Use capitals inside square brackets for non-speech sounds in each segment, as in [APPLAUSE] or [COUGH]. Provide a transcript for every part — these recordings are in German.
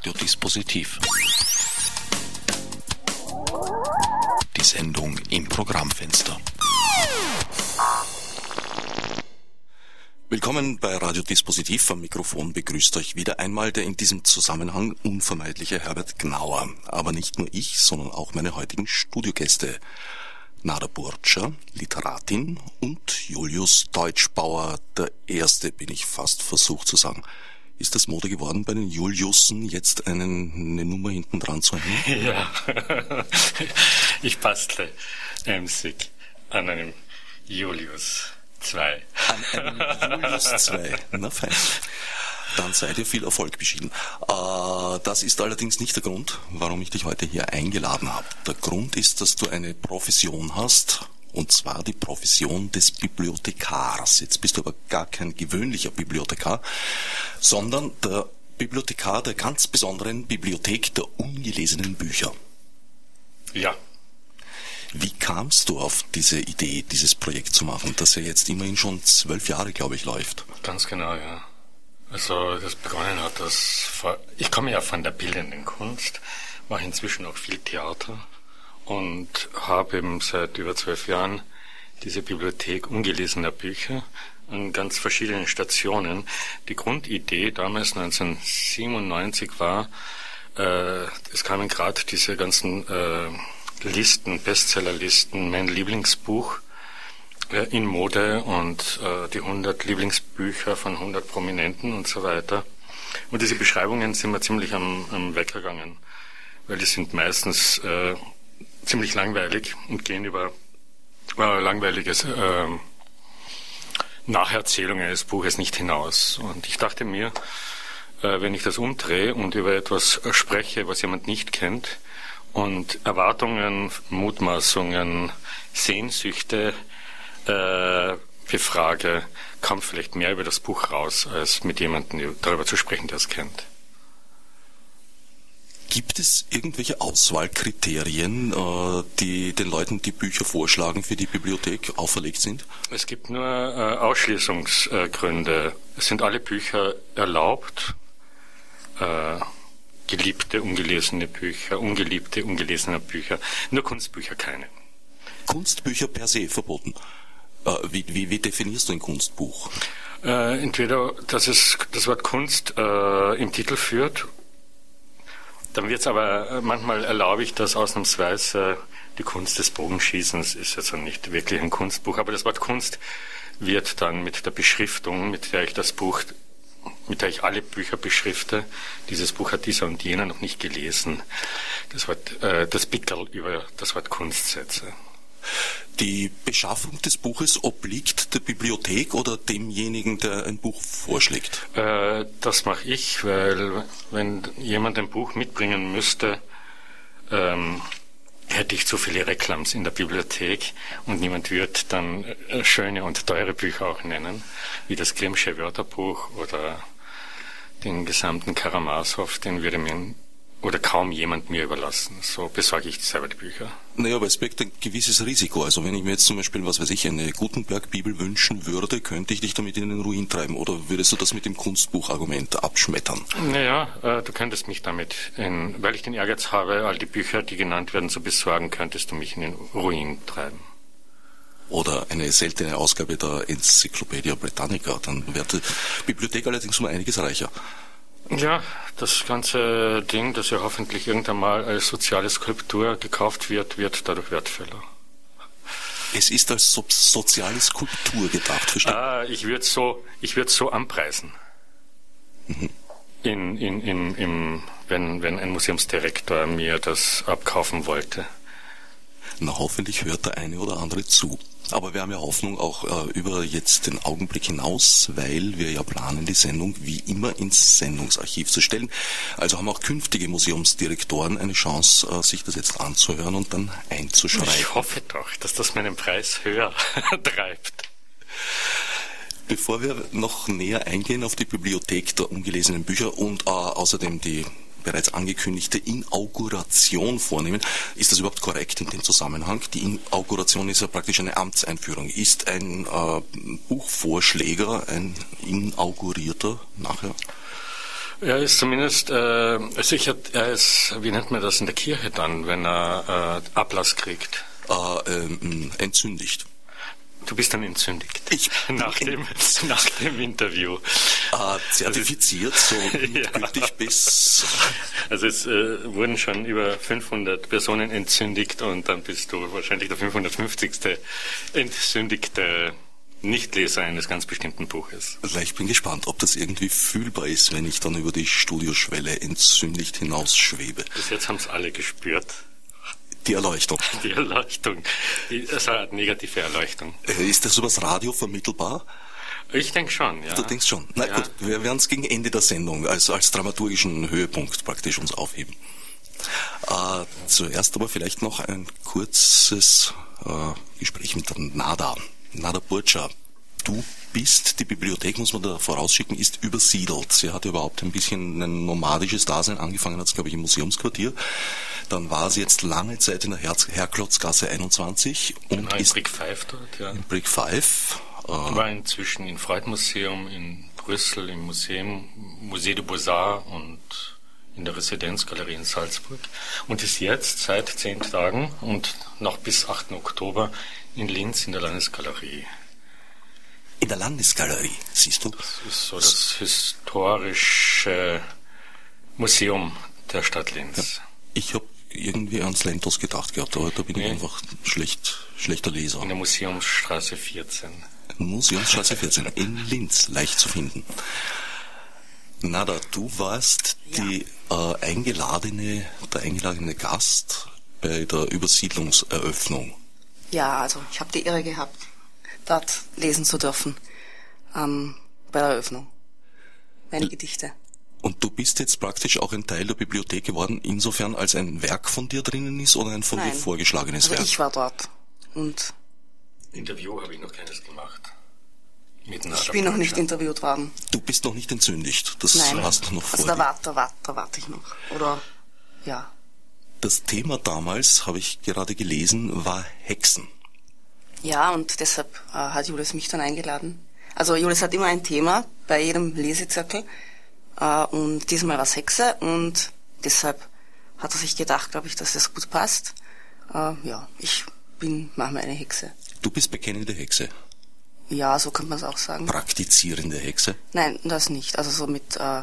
Radiodispositiv. Die Sendung im Programmfenster. Willkommen bei Radiodispositiv. Am Mikrofon begrüßt euch wieder einmal der in diesem Zusammenhang unvermeidliche Herbert Gnauer. Aber nicht nur ich, sondern auch meine heutigen Studiogäste. Nada Burtscher, Literatin und Julius Deutschbauer, der Erste, bin ich fast versucht zu sagen. Ist das Mode geworden, bei den Juliussen jetzt einen, eine Nummer hinten dran zu hängen? [LAUGHS] Ja, ich bastle emsig an einem Julius 2. An einem Julius 2, na fein. Dann seid ihr viel Erfolg beschieden. Äh, das ist allerdings nicht der Grund, warum ich dich heute hier eingeladen habe. Der Grund ist, dass du eine Profession hast, und zwar die Profession des Bibliothekars. Jetzt bist du aber gar kein gewöhnlicher Bibliothekar, sondern der Bibliothekar der ganz besonderen Bibliothek der ungelesenen Bücher. Ja. Wie kamst du auf diese Idee, dieses Projekt zu machen, das ja jetzt immerhin schon zwölf Jahre, glaube ich, läuft? Ganz genau, ja. Also das begonnen hat, das vor, ich komme ja von der bildenden Kunst, mache inzwischen auch viel Theater und habe eben seit über zwölf Jahren diese Bibliothek ungelesener Bücher an ganz verschiedenen Stationen. Die Grundidee damals 1997 war, äh, es kamen gerade diese ganzen äh, Listen, Bestsellerlisten, mein Lieblingsbuch äh, in Mode und äh, die 100 Lieblingsbücher von 100 Prominenten und so weiter. Und diese Beschreibungen sind mir ziemlich am, am weggegangen, weil die sind meistens äh, ziemlich langweilig und gehen über äh, langweiliges äh, Nacherzählungen eines Buches nicht hinaus. Und ich dachte mir, äh, wenn ich das umdrehe und über etwas spreche, was jemand nicht kennt, und Erwartungen, Mutmaßungen, Sehnsüchte äh, befrage, kommt vielleicht mehr über das Buch raus, als mit jemandem darüber zu sprechen, der es kennt. Gibt es irgendwelche Auswahlkriterien, äh, die den Leuten die Bücher vorschlagen für die Bibliothek auferlegt sind? Es gibt nur äh, Ausschließungsgründe. Es sind alle Bücher erlaubt. Äh, geliebte, ungelesene Bücher, ungeliebte, ungelesene Bücher. Nur Kunstbücher keine. Kunstbücher per se verboten. Wie, wie, wie definierst du ein Kunstbuch? Äh, entweder, dass es das Wort Kunst äh, im Titel führt dann wird es aber, äh, manchmal erlaube ich das ausnahmsweise, die Kunst des Bogenschießens ist also nicht wirklich ein Kunstbuch, aber das Wort Kunst wird dann mit der Beschriftung, mit der ich das Buch, mit der ich alle Bücher beschrifte, dieses Buch hat dieser und jener noch nicht gelesen, das Wort, äh, das Pickel über das Wort Kunst setze. Die Beschaffung des Buches obliegt der Bibliothek oder demjenigen, der ein Buch vorschlägt? Äh, das mache ich, weil wenn jemand ein Buch mitbringen müsste, ähm, hätte ich zu viele Reklams in der Bibliothek und niemand wird dann äh, schöne und teure Bücher auch nennen, wie das Grimmsche Wörterbuch oder den gesamten Karamasow, den würde mir oder kaum jemand mir überlassen. So besorge ich selber die Bücher. Naja, aber es birgt ein gewisses Risiko. Also wenn ich mir jetzt zum Beispiel, was weiß ich, eine Gutenberg-Bibel wünschen würde, könnte ich dich damit in den Ruin treiben. Oder würdest du das mit dem Kunstbuchargument abschmettern? Naja, äh, du könntest mich damit, in, weil ich den Ehrgeiz habe, all die Bücher, die genannt werden, zu besorgen, könntest du mich in den Ruin treiben oder eine seltene Ausgabe der Enzyklopädie Britannica, dann wäre die Bibliothek allerdings um einiges reicher. Ja, das ganze Ding, das ja hoffentlich irgendwann mal als soziale Skulptur gekauft wird, wird dadurch wertvoller. Es ist als so soziale Skulptur gedacht, verstehe Ah, ich würde so, ich würde so anpreisen. Mhm. In, in, in, im, wenn, wenn ein Museumsdirektor mir das abkaufen wollte. Na, hoffentlich hört der eine oder andere zu. Aber wir haben ja Hoffnung auch äh, über jetzt den Augenblick hinaus, weil wir ja planen, die Sendung wie immer ins Sendungsarchiv zu stellen. Also haben auch künftige Museumsdirektoren eine Chance, äh, sich das jetzt anzuhören und dann einzuschreiben. Ich hoffe doch, dass das meinen Preis höher [LAUGHS] treibt. Bevor wir noch näher eingehen auf die Bibliothek der ungelesenen Bücher und äh, außerdem die bereits angekündigte Inauguration vornehmen. Ist das überhaupt korrekt in dem Zusammenhang? Die Inauguration ist ja praktisch eine Amtseinführung. Ist ein äh, Buchvorschläger ein inaugurierter nachher? Er ist zumindest äh, sicher, er ist, wie nennt man das in der Kirche dann, wenn er äh, Ablass kriegt? Äh, ähm, entzündigt. Du bist dann entzündigt. Ich [LAUGHS] nach dem, nach dem Interview. Äh, zertifiziert, so [LAUGHS] ja. gültig bis. Also es äh, wurden schon über 500 Personen entzündigt und dann bist du wahrscheinlich der 550. entzündigte Nichtleser eines ganz bestimmten Buches. Also ich bin gespannt, ob das irgendwie fühlbar ist, wenn ich dann über die Studioschwelle entzündigt hinausschwebe. Bis jetzt haben es alle gespürt. [LAUGHS] Die Erleuchtung. Die Erleuchtung. Die, also eine negative Erleuchtung. Äh, ist das übers Radio vermittelbar? Ich denke schon, ja. Du denkst schon. Na ja. gut, wir werden es gegen Ende der Sendung als, als dramaturgischen Höhepunkt praktisch uns aufheben. Äh, zuerst aber vielleicht noch ein kurzes äh, Gespräch mit Nada. Nada Burcha. Du bist, die Bibliothek, muss man da vorausschicken, ist übersiedelt. Sie hat überhaupt ein bisschen ein nomadisches Dasein angefangen, hat es, glaube ich, im Museumsquartier. Dann war sie jetzt lange Zeit in der Her Herklotzgasse 21 und genau, in ist Brick 5 dort, ja. In Brick 5. Äh, war inzwischen im Freudmuseum in Brüssel, im Museum Musée de Beaux-Arts und in der Residenzgalerie in Salzburg und ist jetzt seit zehn Tagen und noch bis 8. Oktober in Linz in der Landesgalerie. In der Landesgalerie, siehst du? Das ist so das historische Museum der Stadt Linz. Ja. Ich habe irgendwie ans Lentos gedacht gehabt, aber da bin nee. ich einfach schlecht, schlechter Leser. In der Museumsstraße 14. Museumsstraße 14 in Linz, leicht zu finden. Nada, du warst ja. die äh, eingeladene, der eingeladene Gast bei der Übersiedlungseröffnung. Ja, also ich habe die Ehre gehabt, dort lesen zu dürfen ähm, bei der Eröffnung. Meine L Gedichte. Und du bist jetzt praktisch auch ein Teil der Bibliothek geworden, insofern als ein Werk von dir drinnen ist oder ein von Nein. dir vorgeschlagenes also Werk? ich war dort. Und Interview habe ich noch keines gemacht. ich bin noch nicht interviewt worden. Du bist noch nicht entzündigt. Das Nein. hast du noch vor. Also da warte, da warte, da warte ich noch. Oder ja. Das Thema damals, habe ich gerade gelesen, war Hexen. Ja, und deshalb äh, hat Julius mich dann eingeladen. Also Julius hat immer ein Thema bei jedem Lesezirkel. Äh, und diesmal war es Hexe und deshalb hat er sich gedacht, glaube ich, dass das gut passt. Äh, ja, ich bin manchmal eine Hexe. Du bist bekennende Hexe. Ja, so könnte man es auch sagen. Praktizierende Hexe? Nein, das nicht. Also so mit äh,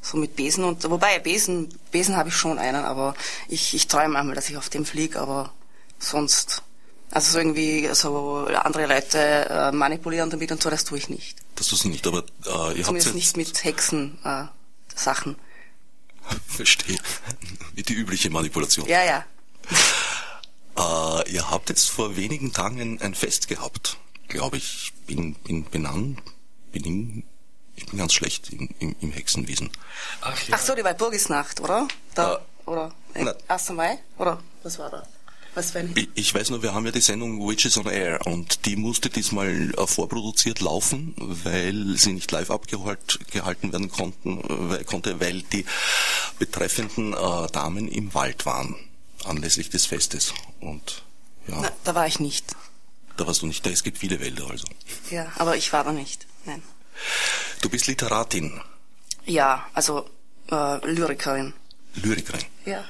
so mit Besen und wobei Besen Besen habe ich schon einen, aber ich ich träume manchmal, dass ich auf dem fliege, aber sonst also so irgendwie so andere Leute äh, manipulieren damit und so, das tue ich nicht. Das du nicht, aber äh, ihr Zumindest habt nicht mit Hexen äh, Sachen. [LAUGHS] Verstehe. Wie die übliche Manipulation. Ja, ja. [LAUGHS] Äh, ihr habt jetzt vor wenigen Tagen ein Fest gehabt, glaube ich. Bin, bin benannt, bin ich bin ganz schlecht im, im, im Hexenwesen. Ach, ja. Ach so, die Walpurgisnacht, oder? Da, äh, oder? Äh, 1. Mai? Oder was war da? Was für ein ich, ich weiß nur, wir haben ja die Sendung Witches on Air und die musste diesmal äh, vorproduziert laufen, weil sie nicht live abgehalten werden konnten, weil, konnte, weil die betreffenden äh, Damen im Wald waren anlässlich des Festes. Und ja. Na, da war ich nicht. Da warst du nicht. Da es gibt viele Wälder also. Ja, aber ich war da nicht. Nein. Du bist Literatin. Ja, also äh, Lyrikerin. Lyrikerin. Ja.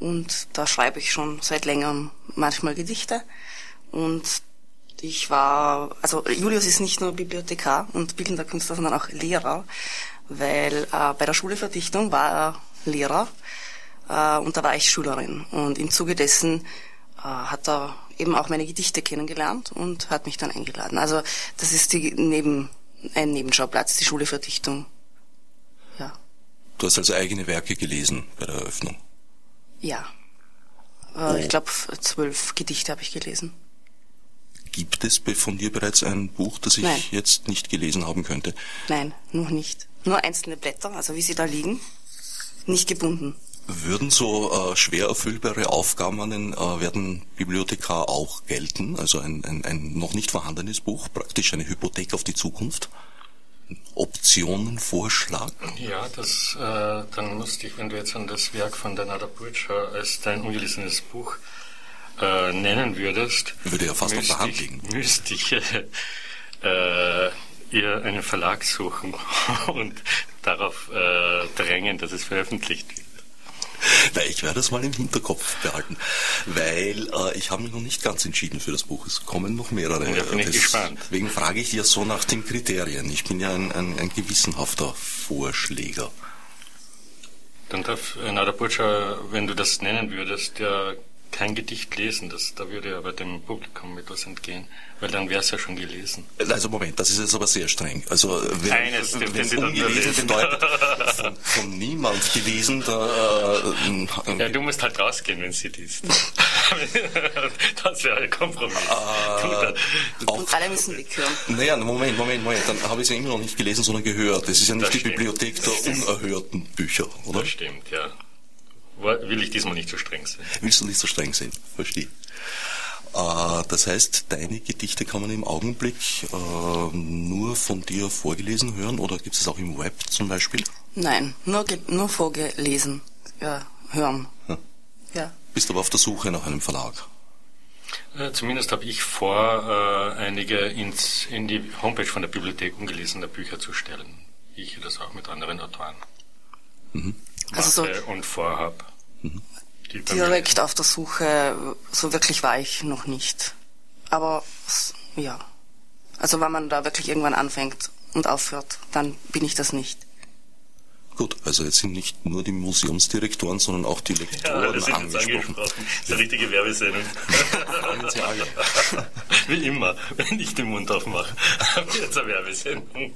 Und da schreibe ich schon seit längerem manchmal Gedichte. Und ich war, also Julius ist nicht nur Bibliothekar und bildender Künstler, sondern auch Lehrer, weil äh, bei der Schule für Dichtung war er Lehrer äh, und da war ich Schülerin. Und im Zuge dessen äh, hat er eben auch meine Gedichte kennengelernt und hat mich dann eingeladen. Also das ist die neben, ein Nebenschauplatz, die Schule für Dichtung. Ja. Du hast also eigene Werke gelesen bei der Eröffnung? Ja. Äh, oh. Ich glaube, zwölf Gedichte habe ich gelesen. Gibt es von dir bereits ein Buch, das ich Nein. jetzt nicht gelesen haben könnte? Nein, noch nicht. Nur einzelne Blätter, also wie sie da liegen, nicht gebunden. Würden so äh, schwer erfüllbare Aufgaben an den äh, werden Bibliothekar auch gelten? Also ein, ein, ein noch nicht vorhandenes Buch, praktisch eine Hypothek auf die Zukunft? Optionenvorschlag? Ja, das, äh, dann musste ich, wenn du jetzt an das Werk von der Nada Burtscher als dein ungelesenes Buch äh, nennen würdest, würde ja fast auf der Hand liegen. Müsste ich äh, äh, ihr einen Verlag suchen [LAUGHS] und darauf äh, drängen, dass es veröffentlicht wird. Na, ich werde es mal im Hinterkopf behalten, weil äh, ich habe mich noch nicht ganz entschieden für das Buch. Es kommen noch mehrere. Ja, bin ich gespannt. Deswegen frage ich ja so nach den Kriterien. Ich bin ja ein, ein, ein gewissenhafter Vorschläger. Dann darf äh, na, der Butcher, wenn du das nennen würdest, ja kein Gedicht lesen. Das, da würde aber dem Publikum etwas entgehen, weil dann wäre es ja schon gelesen. Also Moment, das ist jetzt aber sehr streng. Also wenn, Eines wenn Sie nur ungelesen lesen. bedeutet, [LAUGHS] von, von niemand gelesen, da, äh, Ja, du musst halt rausgehen, wenn sie liest. [LAUGHS] das wäre ein Kompromiss. Ah. Auf, Und alle müssen weghören. Naja, Moment, Moment, Moment. Dann habe ich es ja immer noch nicht gelesen, sondern gehört. Das ist ja nicht Das die stimmt. Bibliothek der unerhörten Bücher, oder? das stimmt, ja. Will ich diesmal nicht so streng sein. Willst du nicht so streng sein? Verstehe. Äh, das heißt, deine Gedichte kann man im Augenblick äh, nur von dir vorgelesen hören oder gibt es es auch im Web zum Beispiel? Nein, nur, nur vorgelesen. Ja, hören. Hm. Ja. Bist aber auf der Suche nach einem Verlag. Äh, Zumindest habe ich vor, äh, einige ins, in die Homepage von der Bibliothek ungelesene Bücher zu stellen. Ich das auch mit anderen Autoren Also so und vorhab. Direkt auf der Suche, so wirklich war ich noch nicht. Aber ja. Also wenn man da wirklich irgendwann anfängt und aufhört, dann bin ich das nicht. Gut, also jetzt sind nicht nur die Museumsdirektoren, sondern auch die Ja, Lektoren das sind jetzt angesprochen. angesprochen. Das ist eine richtige Werbesendung. Sie alle. [LAUGHS] Wie immer, wenn ich den Mund aufmache, wird es eine Werbesendung.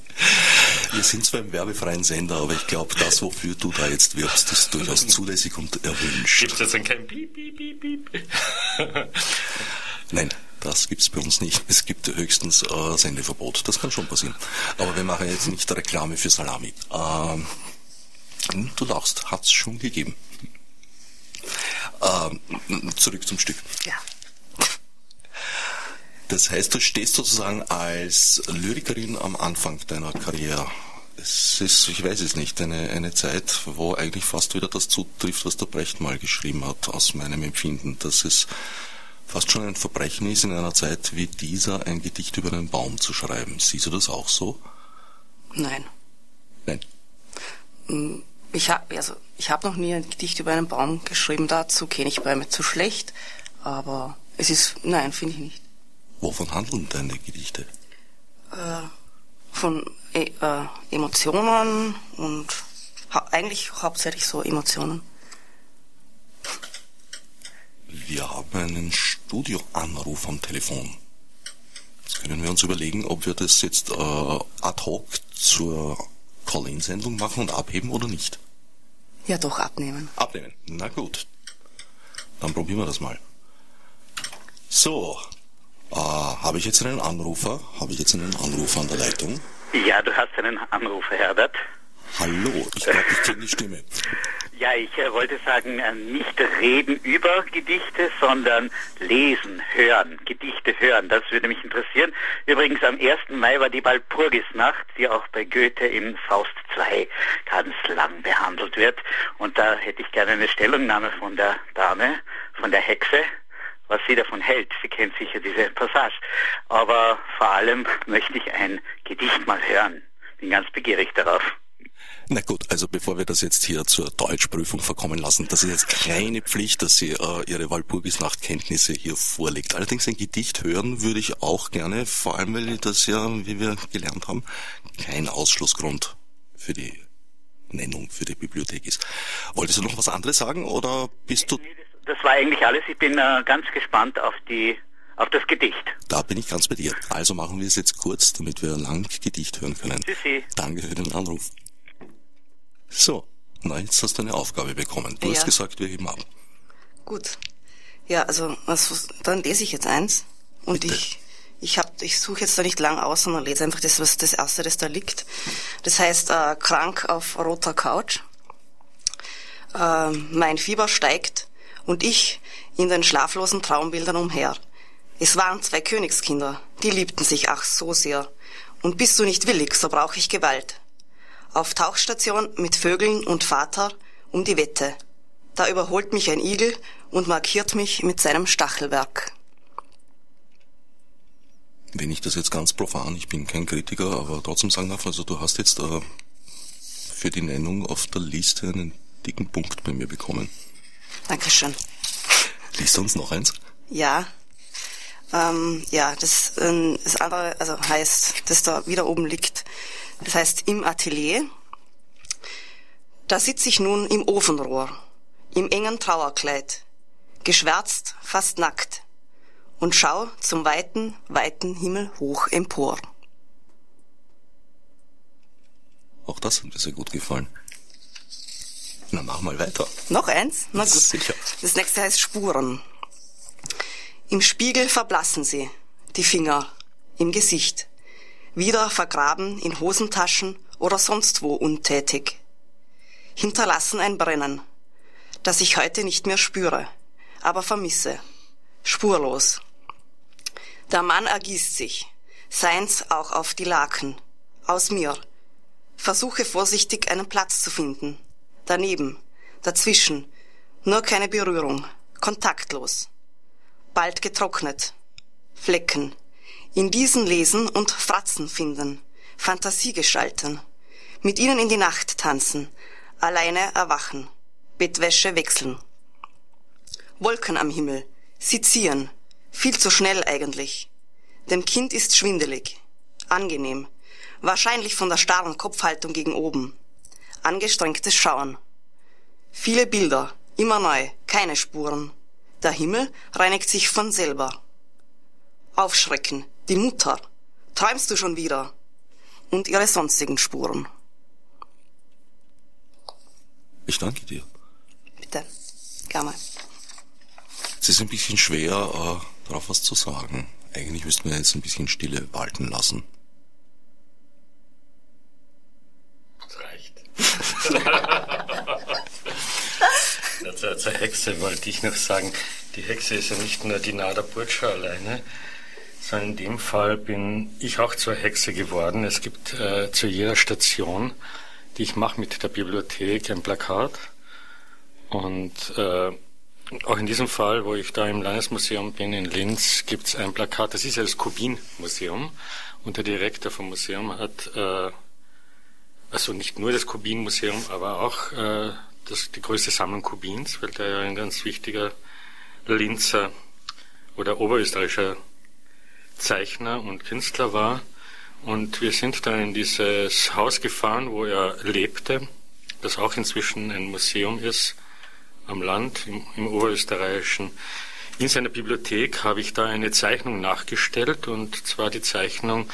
Wir sind zwar im werbefreien Sender, aber ich glaube, das, wofür du da jetzt wirbst, ist durchaus zulässig und erwünscht. Gibt es jetzt dann kein Piep, Piep, Piep, Piep? Nein, das gibt's bei uns nicht. Es gibt höchstens äh, Sendeverbot. Das kann schon passieren. Aber wir machen jetzt nicht Reklame für Salami. Ähm, du lachst, hat's schon gegeben. Ähm, zurück zum Stück. Ja. Das heißt, du stehst sozusagen als Lyrikerin am Anfang deiner Karriere. Es ist, ich weiß es nicht, eine, eine Zeit, wo eigentlich fast wieder das zutrifft, was der Brecht mal geschrieben hat, aus meinem Empfinden, dass es fast schon ein Verbrechen ist, in einer Zeit wie dieser ein Gedicht über einen Baum zu schreiben. Siehst du das auch so? Nein. Nein. Ich habe also, ich hab noch nie ein Gedicht über einen Baum geschrieben, dazu kenne ich Bäume zu schlecht, aber es ist, nein, finde ich nicht. Wovon handeln deine Gedichte? Von e äh, Emotionen und hau eigentlich hauptsächlich so Emotionen. Wir haben einen Studioanruf am Telefon. Jetzt können wir uns überlegen, ob wir das jetzt äh, ad hoc zur Call-In-Sendung machen und abheben oder nicht. Ja, doch abnehmen. Abnehmen. Na gut. Dann probieren wir das mal. So. Äh, habe ich jetzt einen Anrufer? Habe ich jetzt einen Anrufer an der Leitung? Ja, du hast einen Anrufer, Herbert. Hallo, ich glaube, ich kenne die Stimme. Ja, ich äh, wollte sagen, äh, nicht reden über Gedichte, sondern lesen, hören, Gedichte hören. Das würde mich interessieren. Übrigens, am 1. Mai war die Walpurgisnacht, die auch bei Goethe in Faust II ganz lang behandelt wird. Und da hätte ich gerne eine Stellungnahme von der Dame, von der Hexe, was sie davon hält. Sie kennt sicher diese Passage. Aber vor allem möchte ich ein Gedicht mal hören. Bin ganz begierig darauf. Na gut, also bevor wir das jetzt hier zur Deutschprüfung verkommen lassen, das ist jetzt keine Pflicht, dass sie äh, ihre Walpurgisnachtkenntnisse hier vorlegt. Allerdings ein Gedicht hören würde ich auch gerne, vor allem weil das ja, wie wir gelernt haben, kein Ausschlussgrund für die Nennung für die Bibliothek ist. Wolltest du noch was anderes sagen oder bist du... Nee, das, das war eigentlich alles. Ich bin äh, ganz gespannt auf die auf das Gedicht. Da bin ich ganz bei dir. Also machen wir es jetzt kurz, damit wir lang Gedicht hören können. Tschüssi. Danke für den Anruf. So, na jetzt hast du eine Aufgabe bekommen. Du hast Ja. gesagt, wir heben ab. Gut. Ja, also was, dann lese ich jetzt eins und Bitte. ich ich hab, ich suche jetzt da nicht lang aus, sondern lese einfach das, was das erste, das da liegt. Das heißt äh, krank auf roter Couch. Äh, mein Fieber steigt und ich in den schlaflosen Traumbildern umher. Es waren zwei Königskinder, die liebten sich ach so sehr. Und bist du nicht willig, so brauch ich Gewalt. Auf Tauchstation mit Vögeln und Vater um die Wette. Da überholt mich ein Igel und markiert mich mit seinem Stachelwerk. Wenn ich das jetzt ganz profan, ich bin kein Kritiker, aber trotzdem sagen darf, also du hast jetzt äh, für die Nennung auf der Liste einen dicken Punkt bei mir bekommen. Dankeschön. Liest du uns noch eins? Ja. Ähm, ja, das, ähm, das andere, also heißt, das da wieder oben liegt, das heißt im Atelier. Da sitze ich nun im Ofenrohr, im engen Trauerkleid, geschwärzt, fast nackt, und schau zum weiten, weiten Himmel hoch empor. Auch das hat mir sehr gut gefallen. Na, mach mal weiter. Noch eins? Na gut. Sicher. Das nächste heißt Spuren. Im Spiegel verblassen sie, die Finger, im Gesicht, wieder vergraben in Hosentaschen oder sonst wo untätig. Hinterlassen ein Brennen, das ich heute nicht mehr spüre, aber vermisse. Spurlos. Der Mann ergießt sich, seins auch auf die Laken, aus mir. Versuche vorsichtig einen Platz zu finden. Daneben, dazwischen, nur keine Berührung, kontaktlos. Bald getrocknet. Flecken. In diesen lesen und Fratzen finden. Fantasie gestalten. Mit ihnen in die Nacht tanzen. Alleine erwachen. Bettwäsche wechseln. Wolken am Himmel. Sie ziehen. Viel zu schnell eigentlich. Dem Kind ist schwindelig. Angenehm. Wahrscheinlich von der starren Kopfhaltung gegen oben. Angestrengtes Schauen. Viele Bilder. Immer neu. Keine Spuren. Der Himmel reinigt sich von selber. Aufschrecken, die Mutter. Träumst du schon wieder? Und ihre sonstigen Spuren. Ich danke dir. Bitte. Gerne. Es ist ein bisschen schwer, äh, darauf was zu sagen. Eigentlich müssten wir jetzt ein bisschen Stille walten lassen. Das reicht. [LAUGHS] zur, zur Hexe wollte ich noch sagen, die Hexe ist ja nicht nur die Nada Burtscha alleine, sondern in dem Fall bin ich auch zur Hexe geworden. Es gibt äh, zu jeder Station, die ich mache mit der Bibliothek, ein Plakat. Und äh, auch in diesem Fall, wo ich da im Landesmuseum bin in Linz, gibt es ein Plakat. Das ist ja das Kubin-Museum. Und der Direktor vom Museum hat, äh, also nicht nur das Kubin-Museum, aber auch äh, das, die größte Sammlung Kubins, weil der ja ein ganz wichtiger Linzer oder oberösterreichischer Zeichner und Künstler war. Und wir sind dann in dieses Haus gefahren, wo er lebte, das auch inzwischen ein Museum ist am Land im, im oberösterreichischen. In seiner Bibliothek habe ich da eine Zeichnung nachgestellt, und zwar die Zeichnung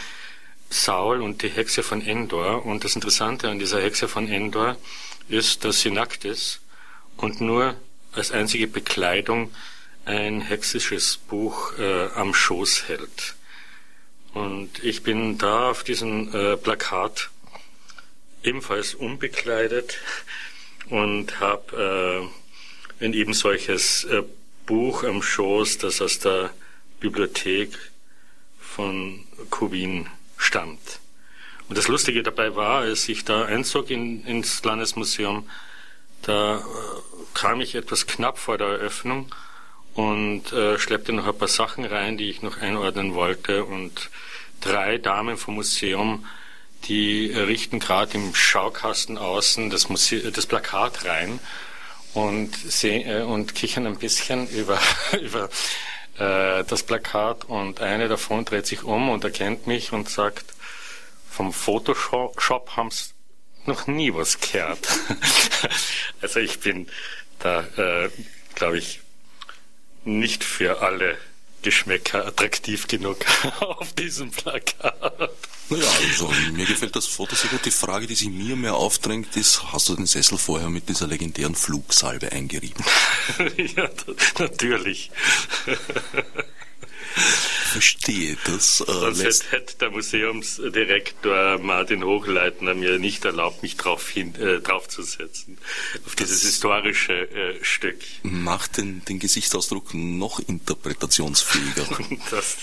Saul und die Hexe von Endor. Und das Interessante an dieser Hexe von Endor ist, dass sie nackt ist und nur als einzige Bekleidung ein hexisches Buch äh, am Schoß hält. Und ich bin da auf diesem äh, Plakat ebenfalls unbekleidet und habe äh, ein eben solches äh, Buch am Schoß, das aus der Bibliothek von Kubin stammt. Und das Lustige dabei war, als ich da einzog in, ins Landesmuseum, da äh, kam ich etwas knapp vor der Eröffnung und äh, schleppte noch ein paar Sachen rein, die ich noch einordnen wollte. Und drei Damen vom Museum, die äh, richten gerade im Schaukasten außen das, Muse das Plakat rein und, äh, und kichern ein bisschen [LAUGHS] über, über äh, das Plakat. Und eine davon dreht sich um und erkennt mich und sagt, vom Photoshop haben sie noch nie was gehört. [LAUGHS] also ich bin da, äh, glaube ich, nicht für alle Geschmäcker attraktiv genug [LAUGHS] auf diesem Plakat. Naja, also mir gefällt das Foto sehr gut. Die Frage, die sich mir mehr aufdrängt, ist, hast du den Sessel vorher mit dieser legendären Flugsalbe eingerieben? [LAUGHS] ja, natürlich. Verstehe das. Äh, Sonst hätte, hätte der Museumsdirektor Martin Hochleitner mir nicht erlaubt, mich drauf hin, äh, draufzusetzen. Auf dieses historische äh, Stück. Macht den, den Gesichtsausdruck noch interpretationsfähiger. [LAUGHS] das,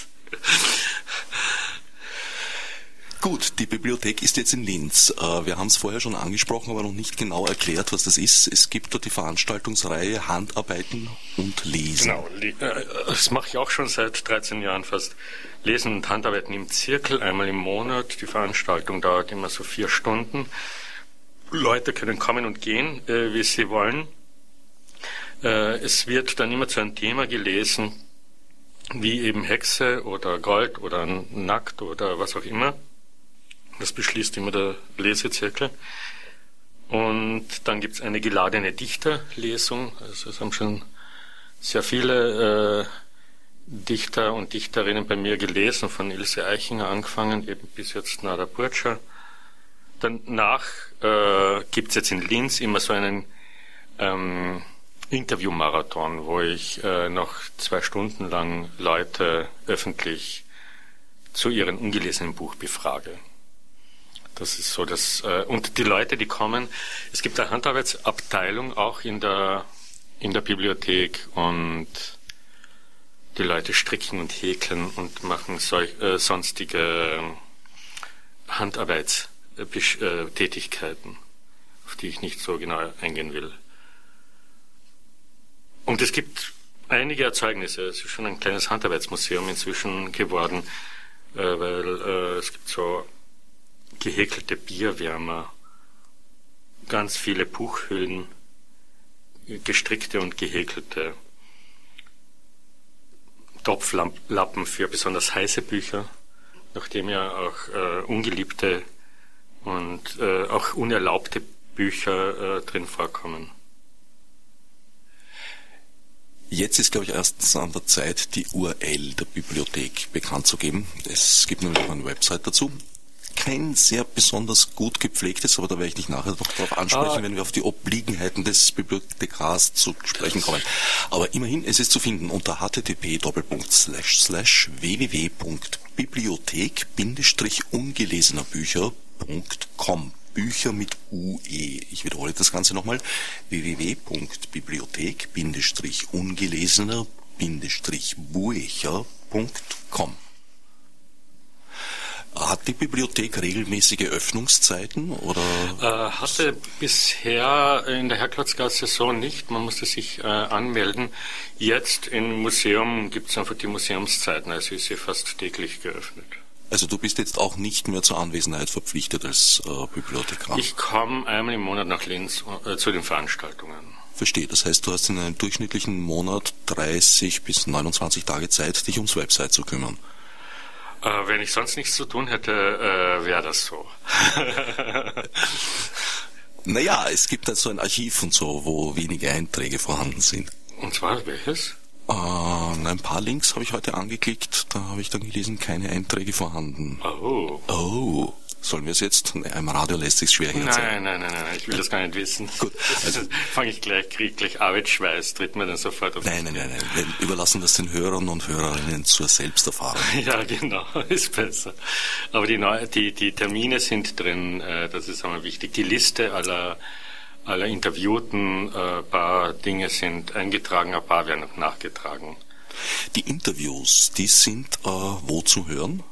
Gut, die Bibliothek ist jetzt in Linz. Äh, wir haben es vorher schon angesprochen, aber noch nicht genau erklärt, was das ist. Es gibt dort die Veranstaltungsreihe Handarbeiten und Lesen. Genau, äh, das mache ich auch schon seit 13 Jahren fast. Lesen und Handarbeiten im Zirkel, einmal im Monat. Die Veranstaltung dauert immer so vier Stunden. Leute können kommen und gehen, äh, wie sie wollen. Es wird dann immer zu einem Thema gelesen, wie eben Hexe oder Gold oder Nackt oder was auch immer. Das beschließt immer der Lesezirkel. Und dann gibt es eine geladene Dichterlesung. Also es haben schon sehr viele äh, Dichter und Dichterinnen bei mir gelesen, von Ilse Eichinger angefangen, eben bis jetzt Nada Burtscher. Danach äh, gibt es jetzt in Linz immer so einen ähm, Interviewmarathon, wo ich äh, noch zwei Stunden lang Leute öffentlich zu ihrem ungelesenen Buch befrage. Das ist so das äh, und die Leute, die kommen, es gibt eine Handarbeitsabteilung auch in der in der Bibliothek und die Leute stricken und häkeln und machen solch, äh, sonstige Handarbeitstätigkeiten, auf die ich nicht so genau eingehen will. Und es gibt einige Erzeugnisse. Es ist schon ein kleines Handarbeitsmuseum inzwischen geworden, äh, weil äh, es gibt so gehäkelte Bierwärmer, ganz viele Buchhüllen, gestrickte und gehäkelte Topflappen für besonders heiße Bücher, nachdem ja auch äh, ungeliebte und äh, auch unerlaubte Bücher äh, drin vorkommen. Jetzt ist, glaube ich, erst an der Zeit, die URL der Bibliothek bekannt zu geben. Es gibt nämlich auch eine Website dazu kein sehr besonders gut gepflegtes, aber da werde ich dich nachher noch darauf ansprechen, ah. wenn wir auf die Obliegenheiten des Bibliothekars zu sprechen kommen. Aber immerhin, es ist zu finden unter http www.bibliothek-ungelesener Bücher.com. Bücher mit UE. Ich wiederhole das Ganze nochmal. www.bibliothek-ungelesener-buecher.com. Hat die Bibliothek regelmäßige Öffnungszeiten oder? Äh, hatte bisher in der Herklotzgasse so nicht. Man musste sich äh, anmelden. Jetzt im Museum gibt es einfach die Museumszeiten, also ist sie fast täglich geöffnet. Also du bist jetzt auch nicht mehr zur Anwesenheit verpflichtet als äh, Bibliothekar? Ich komme einmal im Monat nach Linz äh, zu den Veranstaltungen. Verstehe. Das heißt, du hast in einem durchschnittlichen Monat 30 bis 29 Tage Zeit, dich ums Website zu kümmern. Äh, wenn ich sonst nichts zu tun hätte, äh, wäre das so. [LAUGHS] naja, es gibt da so ein Archiv und so, wo wenige Einträge vorhanden sind. Und zwar welches? Äh, ein paar Links habe ich heute angeklickt, da habe ich dann gelesen, keine Einträge vorhanden. Oh. Oh. Sollen wir es jetzt? Nee, Im Radio lässt sich schwer herzeigen. Nein, nein, nein, nein, ich will das gar nicht wissen. Gut. Also [LAUGHS] fange ich gleich, kriege gleich Arbeitsschweiß, tritt mir dann sofort auf. Nein, nein, nein, nein. Wir überlassen das den Hörern und Hörerinnen zur Selbsterfahrung. [LAUGHS] Ja, genau, [LAUGHS] ist besser. Aber die, Neu die, die Termine sind drin, äh, das ist einmal wichtig. Die Liste aller, aller Interviewten, ein äh, paar Dinge sind eingetragen, ein paar werden noch nachgetragen. Die Interviews, die sind äh, wo zu hören?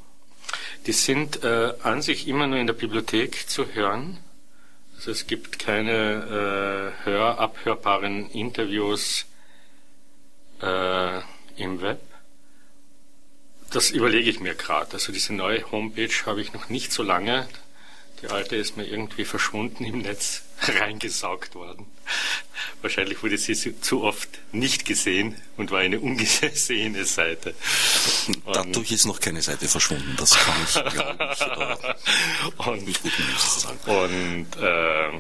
Die sind äh, an sich immer nur in der Bibliothek zu hören. Also es gibt keine äh, hör abhörbaren Interviews äh, im Web. Das überlege ich mir gerade. Also diese neue Homepage habe ich noch nicht so lange. Die alte ist mir irgendwie verschwunden im Netz, [LAUGHS] reingesaugt worden. Wahrscheinlich wurde sie zu oft nicht gesehen und war eine ungesehene Seite. Und [LAUGHS] Dadurch ist noch keine Seite verschwunden, das kann ich, glaube ich, äh, und, mit guten sagen. Und äh,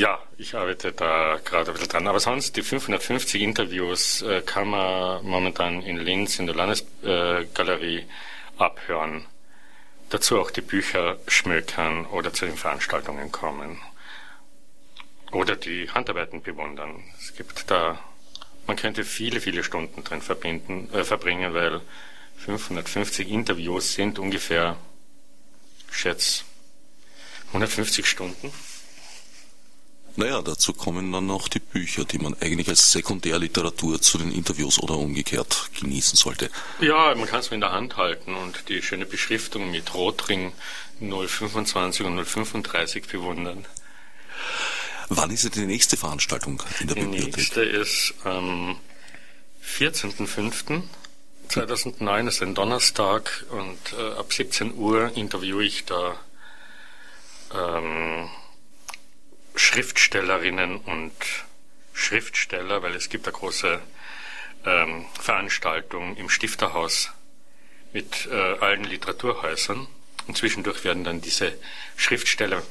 ja, ich arbeite da gerade ein bisschen dran. Aber sonst, die 550 Interviews äh, kann man momentan in Linz in der Landesgalerie äh, abhören dazu auch die Bücher schmökern oder zu den Veranstaltungen kommen. Oder die Handarbeiten bewundern. Es gibt da, man könnte viele, viele Stunden drin verbinden, äh, verbringen, weil 550 Interviews sind ungefähr, schätz, 150 Stunden. Naja, dazu kommen dann noch die Bücher, die man eigentlich als Sekundärliteratur zu den Interviews oder umgekehrt genießen sollte. Ja, man kann es in der Hand halten und die schöne Beschriftung mit Rotring 025 und 035 bewundern. Wann ist denn die nächste Veranstaltung in der die Bibliothek? Die nächste ist am 14.05.2009, das ist ein Donnerstag und äh, ab 17 Uhr interviewe ich da ähm, Schriftstellerinnen und Schriftsteller, weil es gibt eine große ähm, Veranstaltung im Stifterhaus mit äh, allen Literaturhäusern. Und zwischendurch werden dann diese Schriftsteller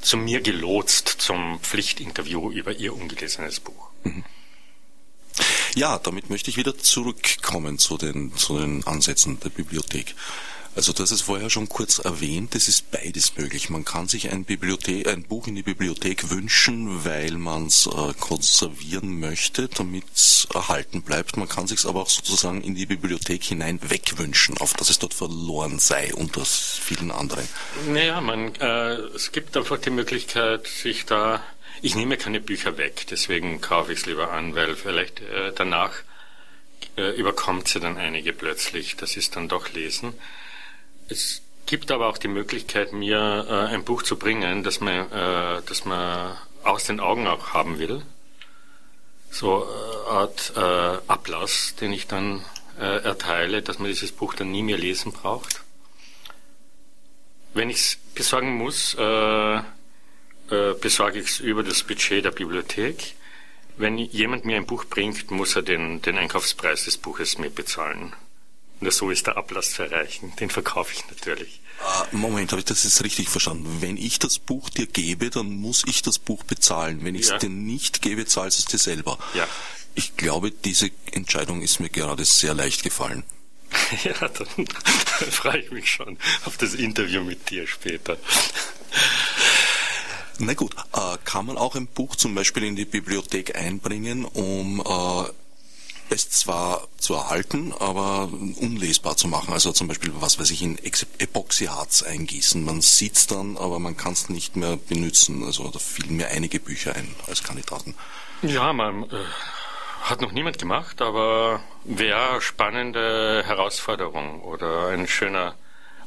zu mir gelotst zum Pflichtinterview über ihr ungelesenes Buch. Mhm. Ja, damit möchte ich wieder zurückkommen zu den, zu den Ansätzen der Bibliothek. Also du hast es vorher schon kurz erwähnt, es ist beides möglich. Man kann sich ein, Bibliothek, ein Buch in die Bibliothek wünschen, weil man es äh, konservieren möchte, damit es erhalten bleibt. Man kann sich aber auch sozusagen in die Bibliothek hinein wegwünschen, auf dass es dort verloren sei unter vielen anderen. Naja, man, äh, es gibt einfach die Möglichkeit, sich da ich nehme keine Bücher weg, deswegen kaufe ich es lieber an, weil vielleicht äh, danach äh, überkommt sie dann einige plötzlich. Das ist dann doch Lesen. Es gibt aber auch die Möglichkeit, mir äh, ein Buch zu bringen, das man, äh, das man aus den Augen auch haben will. So äh, Art äh, Ablass, den ich dann äh, erteile, dass man dieses Buch dann nie mehr lesen braucht. Wenn ich es besorgen muss, äh, äh, besorge ich es über das Budget der Bibliothek. Wenn jemand mir ein Buch bringt, muss er den, den Einkaufspreis des Buches mir bezahlen. Nur so ist der Ablass zu erreichen. Den verkaufe ich natürlich. Ah, Moment, habe ich das jetzt richtig verstanden? Wenn ich das Buch dir gebe, dann muss ich das Buch bezahlen. Wenn ich es ja. dir nicht gebe, zahlst du es dir selber. Ja. Ich glaube, diese Entscheidung ist mir gerade sehr leicht gefallen. [LAUGHS] ja, dann [LAUGHS] freue ich mich schon auf das Interview mit dir später. Na gut, äh, kann man auch ein Buch zum Beispiel in die Bibliothek einbringen, um äh, es zwar zu erhalten, aber unlesbar zu machen. Also zum Beispiel, was weiß ich, in Epoxyharz eingießen. Man sieht's dann, aber man kann es nicht mehr benutzen. Also da fielen mir einige Bücher ein als Kandidaten. Ja, man äh, hat noch niemand gemacht, aber wäre spannende Herausforderung oder ein schöner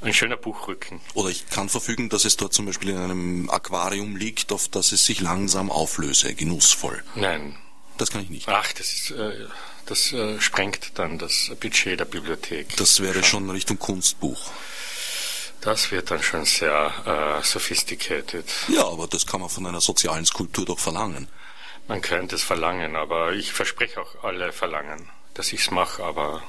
ein schöner Buchrücken. Oder ich kann verfügen, dass es dort zum Beispiel in einem Aquarium liegt, auf das es sich langsam auflöse, genussvoll. Nein. Das kann ich nicht. Ach, das ist, äh, das äh, sprengt dann das Budget der Bibliothek. Das wäre schon Richtung Kunstbuch. Das wird dann schon sehr äh, sophisticated. Ja, aber das kann man von einer sozialen Skulptur doch verlangen. Man könnte es verlangen, aber ich verspreche auch alle verlangen, dass ich es mache, aber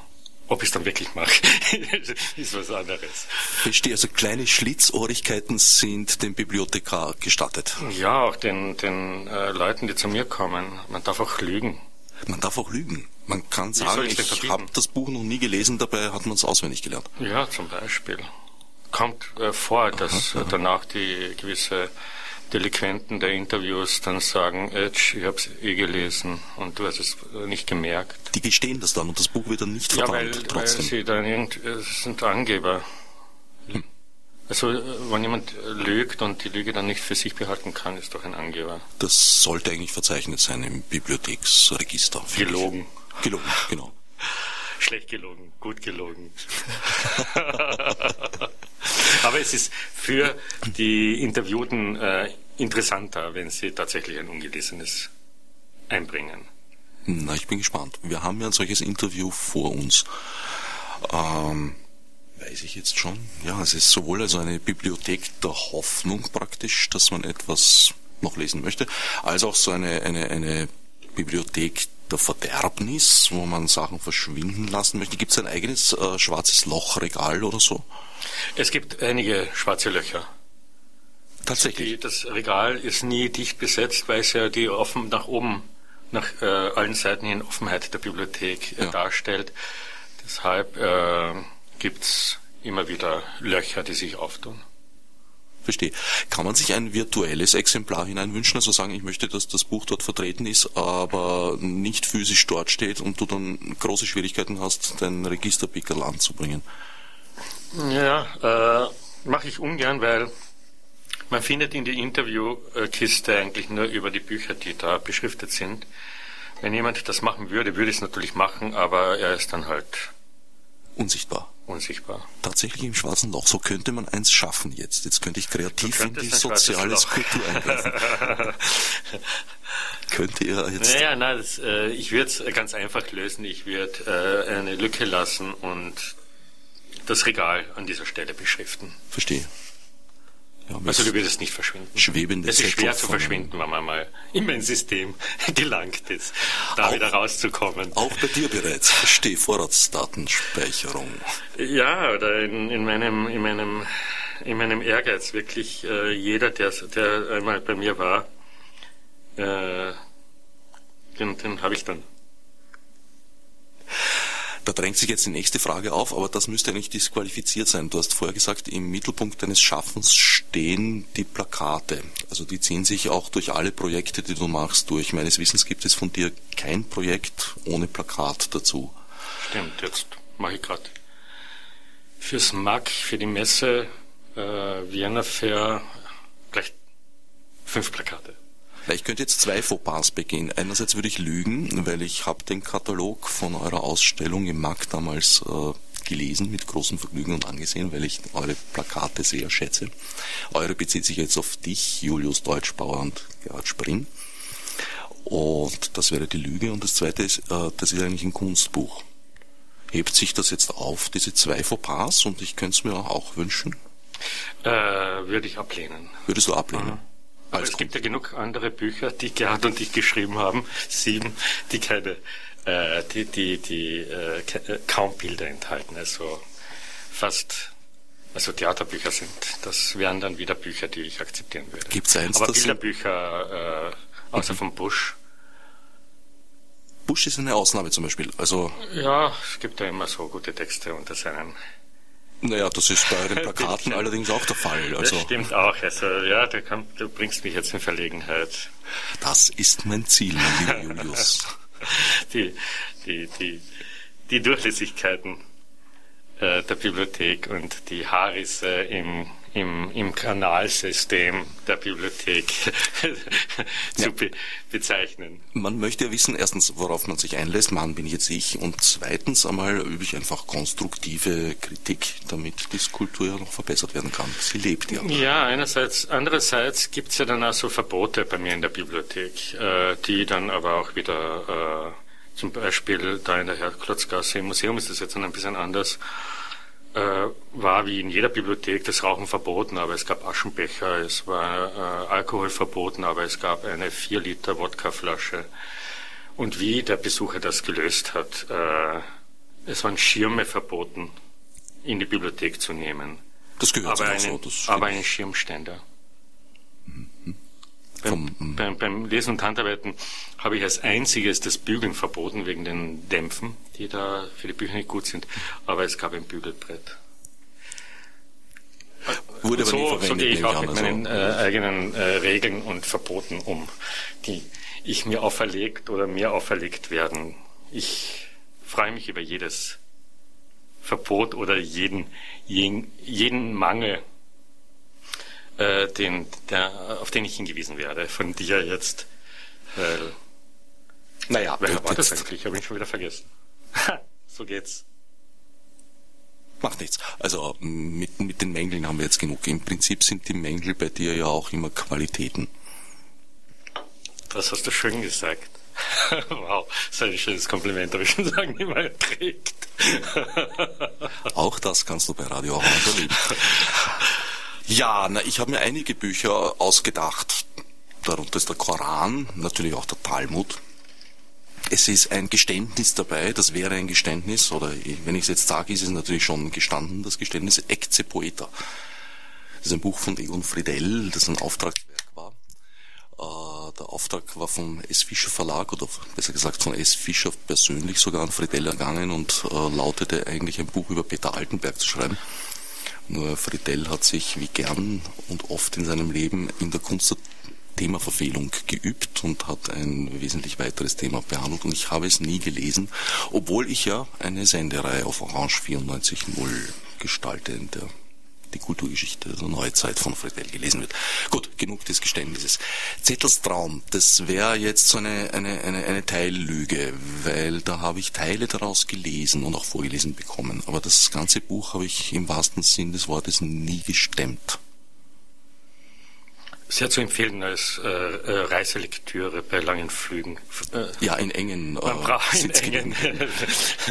ob ich es dann wirklich mache, [LAUGHS] ist was anderes. Verstehe, also kleine Schlitzohrigkeiten sind dem Bibliothekar gestattet. Ja, auch den, den äh, Leuten, die zu mir kommen. Man darf auch lügen. Man darf auch lügen. Man kann sagen, ich, ich habe das Buch noch nie gelesen, dabei hat man es auswendig gelernt. Ja, zum Beispiel. Kommt äh, vor, dass aha, aha. danach die gewisse Delinquenten der Interviews dann sagen, ich habe es eh gelesen und du hast es nicht gemerkt. Die gestehen das dann und das Buch wird dann nicht verbrannt ja, weil, trotzdem. Weil sie dann irgend, es sind Angeber. Hm. Also wenn jemand lügt und die Lüge dann nicht für sich behalten kann, ist doch ein Angeber. Das sollte eigentlich verzeichnet sein im Bibliotheksregister. Gelogen. Ich. Gelogen, genau. Schlecht gelogen, gut gelogen. [LAUGHS] Aber es ist für die Interviewten äh, interessanter, wenn sie tatsächlich ein ungelesenes einbringen. Na, ich bin gespannt. Wir haben ja ein solches Interview vor uns. Ähm, weiß ich jetzt schon. Ja, es ist sowohl also eine Bibliothek der Hoffnung praktisch, dass man etwas noch lesen möchte, als auch so eine, eine, eine Bibliothek der Verderbnis, wo man Sachen verschwinden lassen möchte. Gibt es ein eigenes äh, schwarzes Lochregal oder so? Es gibt einige schwarze Löcher. Tatsächlich. Die, das Regal ist nie dicht besetzt, weil es ja die offen nach oben, nach äh, allen Seiten hin Offenheit der Bibliothek äh, ja. darstellt. Deshalb äh, gibt es immer wieder Löcher, die sich auftun. Verstehe. Kann man sich ein virtuelles Exemplar hineinwünschen, also sagen, ich möchte, dass das Buch dort vertreten ist, aber nicht physisch dort steht und du dann große Schwierigkeiten hast, dein Registerpickerl anzubringen? Ja, äh, mache ich ungern, weil man findet in die Interviewkiste eigentlich nur über die Bücher, die da beschriftet sind. Wenn jemand das machen würde, würde ich es natürlich machen, aber er ist dann halt unsichtbar. Unsichtbar. Tatsächlich im schwarzen Loch. So könnte man eins schaffen jetzt. Jetzt könnte ich kreativ in die soziale Kultur eingreifen. [LAUGHS] könnte ihr jetzt. Naja, nein, das, äh, ich würde es ganz einfach lösen. Ich würde äh, eine Lücke lassen und das Regal an dieser Stelle beschriften. Verstehe. Ja, also du würdest nicht verschwinden. Schwebende es ist schwer zu verschwinden, wenn man mal in mein System [LAUGHS] gelangt ist, da auch, wieder rauszukommen. Auch bei dir bereits. Verstehe Vorratsdatenspeicherung. Ja, oder in, in meinem, in meinem, in meinem Ehrgeiz wirklich äh, jeder, der, der einmal bei mir war, äh, den, den habe ich dann. Da drängt sich jetzt die nächste Frage auf, aber das müsste eigentlich disqualifiziert sein. Du hast vorher gesagt, im Mittelpunkt deines Schaffens stehen die Plakate. Also die ziehen sich auch durch alle Projekte, die du machst, durch. Meines Wissens gibt es von dir kein Projekt ohne Plakat dazu. Stimmt, jetzt mache ich gerade fürs MAC, für die Messe äh, Vienna Fair gleich fünf Plakate. Ich könnte jetzt zwei Fauxpas begehen. Einerseits würde ich lügen, weil ich habe den Katalog von eurer Ausstellung im MAG damals äh, gelesen, mit großem Vergnügen und angesehen, weil ich eure Plakate sehr schätze. Eure bezieht sich jetzt auf dich, Julius Deutschbauer und Gerhard Spring. Und das wäre die Lüge. Und das zweite ist, äh, das ist eigentlich ein Kunstbuch. Hebt sich das jetzt auf, diese zwei Fauxpas, und ich könnte es mir auch wünschen? Äh, würde ich ablehnen. Würdest du ablehnen? Mhm. Aber es gibt ja genug andere Bücher, die Gerhard und ich geschrieben haben, sieben, die keine, äh, die, die, die äh, äh, kaum Bilder enthalten. Also fast, also Theaterbücher sind. Das wären dann wieder Bücher, die ich akzeptieren würde. Gibt's eins? Aber Bilderbücher, äh, außer mhm. von Bush. Bush ist eine Ausnahme zum Beispiel. Also ja, es gibt ja immer so gute Texte unter seinen naja, das ist bei den [LAUGHS] Plakaten allerdings auch der Fall. Also, das stimmt auch. Also, ja, du, kann, du bringst mich jetzt in Verlegenheit. Das ist mein Ziel, mein lieber [LAUGHS] Julius. die, die, die, die Durchlässigkeiten äh, der Bibliothek und die Haarrisse im im, im Kanalsystem der Bibliothek [LAUGHS] zu ja. be bezeichnen. Man möchte ja wissen, erstens, worauf man sich einlässt, Mann bin jetzt ich, und zweitens einmal übe ich einfach konstruktive Kritik, damit die Skulptur ja noch verbessert werden kann. Sie lebt ja. Ja, einerseits. Andererseits gibt es ja dann auch so Verbote bei mir in der Bibliothek, äh, die dann aber auch wieder äh, zum Beispiel da in der Herklotzgasse im Museum ist das jetzt dann ein bisschen anders war wie in jeder Bibliothek das Rauchen verboten, aber es gab Aschenbecher, es war äh, Alkohol verboten, aber es gab eine 4 Liter Wodkaflasche. Und wie der Besucher das gelöst hat, äh, es waren Schirme verboten, in die Bibliothek zu nehmen. Das gehört aber einen, so, aber einen Schirmständer. Beim, beim, beim, Lesen und Handarbeiten habe ich als einziges das Bügeln verboten wegen den Dämpfen, die da für die Bücher nicht gut sind. Aber es gab ein Bügelbrett. Wurde so, aber nie so gehe ich auch mit also. meinen äh, eigenen äh, Regeln und Verboten um, die ich mir auferlegt oder mir auferlegt werden. Ich freue mich über jedes Verbot oder jeden, jeden, jeden Mangel äh, den, der, auf den ich hingewiesen werde, von dir jetzt. Weil, naja, wer war das eigentlich? Habe ich schon wieder vergessen. [LAUGHS] so geht's. Macht nichts. Also mit, mit den Mängeln haben wir jetzt genug. Im Prinzip sind die Mängel bei dir ja auch immer Qualitäten. Das hast du schön gesagt. [LAUGHS] wow, das ist ein schönes Kompliment, habe ich schon lange nicht mehr gekriegt. auch das kannst du bei Radio Orange erleben. [LAUGHS] Ja, na, ich habe mir einige Bücher ausgedacht. Darunter ist der Koran, natürlich auch der Talmud. Es ist ein Geständnis dabei, das wäre ein Geständnis, oder wenn ich es jetzt sage, ist es natürlich schon gestanden, das Geständnis Ecce Poeta. Das ist ein Buch von Egon Friedel, das ein Auftragswerk war. Äh, der Auftrag war vom S. Fischer Verlag, oder besser gesagt von S. Fischer persönlich sogar an Friedel ergangen und äh, lautete eigentlich ein Buch über Peter Altenberg zu schreiben. Nur Friedel hat sich wie gern und oft in seinem Leben in der Kunst der Themaverfehlung geübt und hat ein wesentlich weiteres Thema behandelt. Und ich habe es nie gelesen, obwohl ich ja eine Sendereihe auf Orange 94.0 gestalte, in der die Kulturgeschichte der Neuzeit von Friedel gelesen wird. Gut, genug des Geständnisses. Zettelstraum, das wäre jetzt so eine, eine, eine, eine Teillüge, weil da habe ich Teile daraus gelesen und auch vorgelesen bekommen. Aber das ganze Buch habe ich im wahrsten Sinn des Wortes nie gestemmt. Sehr zu empfehlen als äh, äh, Reiselektüre bei langen Flügen. Äh, ja, in engen äh, Man braucht in engen.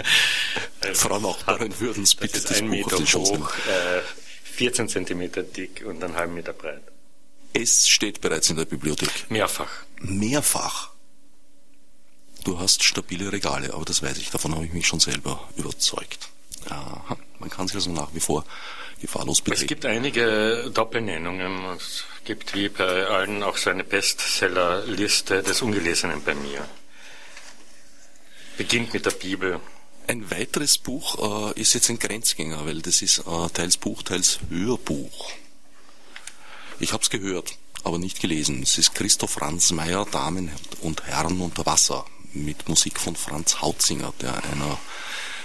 [LAUGHS] Frau Nachbarin würden es bitte das, das ein Buch Meter hoch, äh, 14 Zentimeter dick und einen halben Meter breit. Es steht bereits in der Bibliothek. Mehrfach. Mehrfach. Du hast stabile Regale, aber das weiß ich. Davon habe ich mich schon selber überzeugt. Aha, man kann sich also nach wie vor gefahrlos betreten. Es gibt einige Doppelnennungen. Es gibt wie bei allen auch so eine Bestsellerliste des Ungelesenen bei mir. Beginnt mit der Bibel. Ein weiteres Buch äh, ist jetzt ein Grenzgänger, weil das ist äh, teils Buch, teils Hörbuch. Ich habe es gehört, aber nicht gelesen. Es ist Christoph Ransmayr, Damen und Herren unter Wasser, mit Musik von Franz Hautzinger, der einer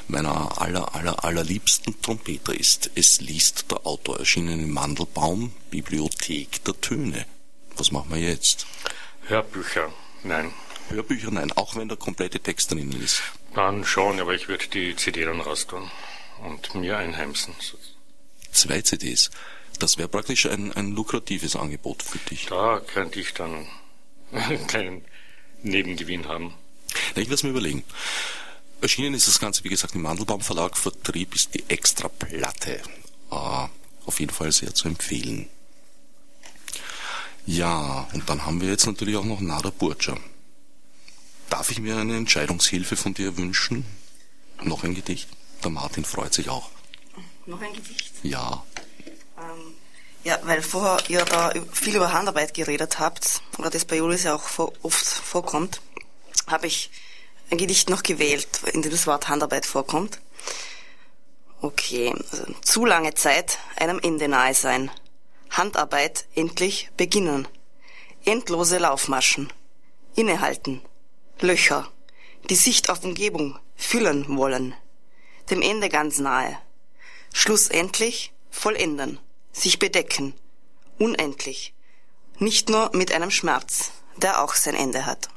meiner aller, aller, allerliebsten Trompeter ist. Es liest der Autor, erschienen im Mandelbaum, Bibliothek der Töne. Was machen wir jetzt? Hörbücher, nein. Hörbücher, nein, auch wenn der komplette Text drinnen ist. Dann schon, aber ich würde die CD dann raustun und mir einheimsen. Zwei CDs. Das wäre praktisch ein, ein lukratives Angebot für dich. Da könnte ich dann einen kleinen Nebengewinn haben. Na, ich werde es mir überlegen. Erschienen ist das Ganze, wie gesagt, im Mandelbaum Verlag. Vertrieb ist die Extraplatte. Äh, auf jeden Fall sehr zu empfehlen. Ja, und dann haben wir jetzt natürlich auch noch Nada Burja. Darf ich mir eine Entscheidungshilfe von dir wünschen? Noch ein Gedicht? Der Martin freut sich auch. Noch ein Gedicht? Ja. Ähm, ja, weil vorher ihr da viel über Handarbeit geredet habt, oder das bei Julius ja auch oft vorkommt, habe ich ein Gedicht noch gewählt, in dem das Wort Handarbeit vorkommt. Okay, also zu lange Zeit einem Ende nahe sein. Handarbeit endlich beginnen. Endlose Laufmaschen. Innehalten. Löcher. Die Sicht auf Umgebung füllen wollen. Dem Ende ganz nahe. Schlussendlich vollenden. Sich bedecken. Unendlich. Nicht nur mit einem Schmerz, der auch sein Ende hat.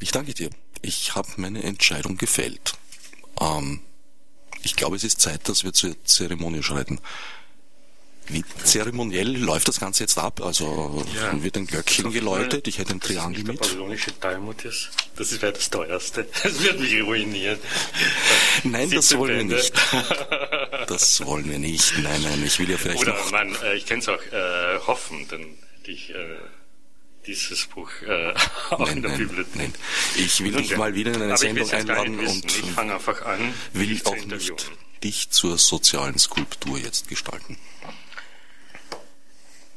Ich danke dir. Ich habe meine Entscheidung gefällt. Ähm, ich glaube, es ist Zeit, dass wir zur Zeremonie schreiten. Wie zeremoniell läuft das Ganze jetzt ab? Also Ja. wird ein Glöckchen geläutet, ich hätte ein Triangel mit. babylonische Talmud ist, das ist das teuerste. [LAUGHS] Das wird mich ruinieren. Nein, das 17 wollen wir Bände. nicht. Das wollen wir nicht. Nein, nein, ich will ja vielleicht Oder noch. man, äh, ich kann es auch äh, hoffen, denn ich äh, dieses Buch äh, auch Nein, in der nein, Bibliothek. nein. Ich will dich mal wieder in eine Aber Sendung einladen und ich fange einfach an, will dich auch nicht dich zur sozialen Skulptur jetzt gestalten.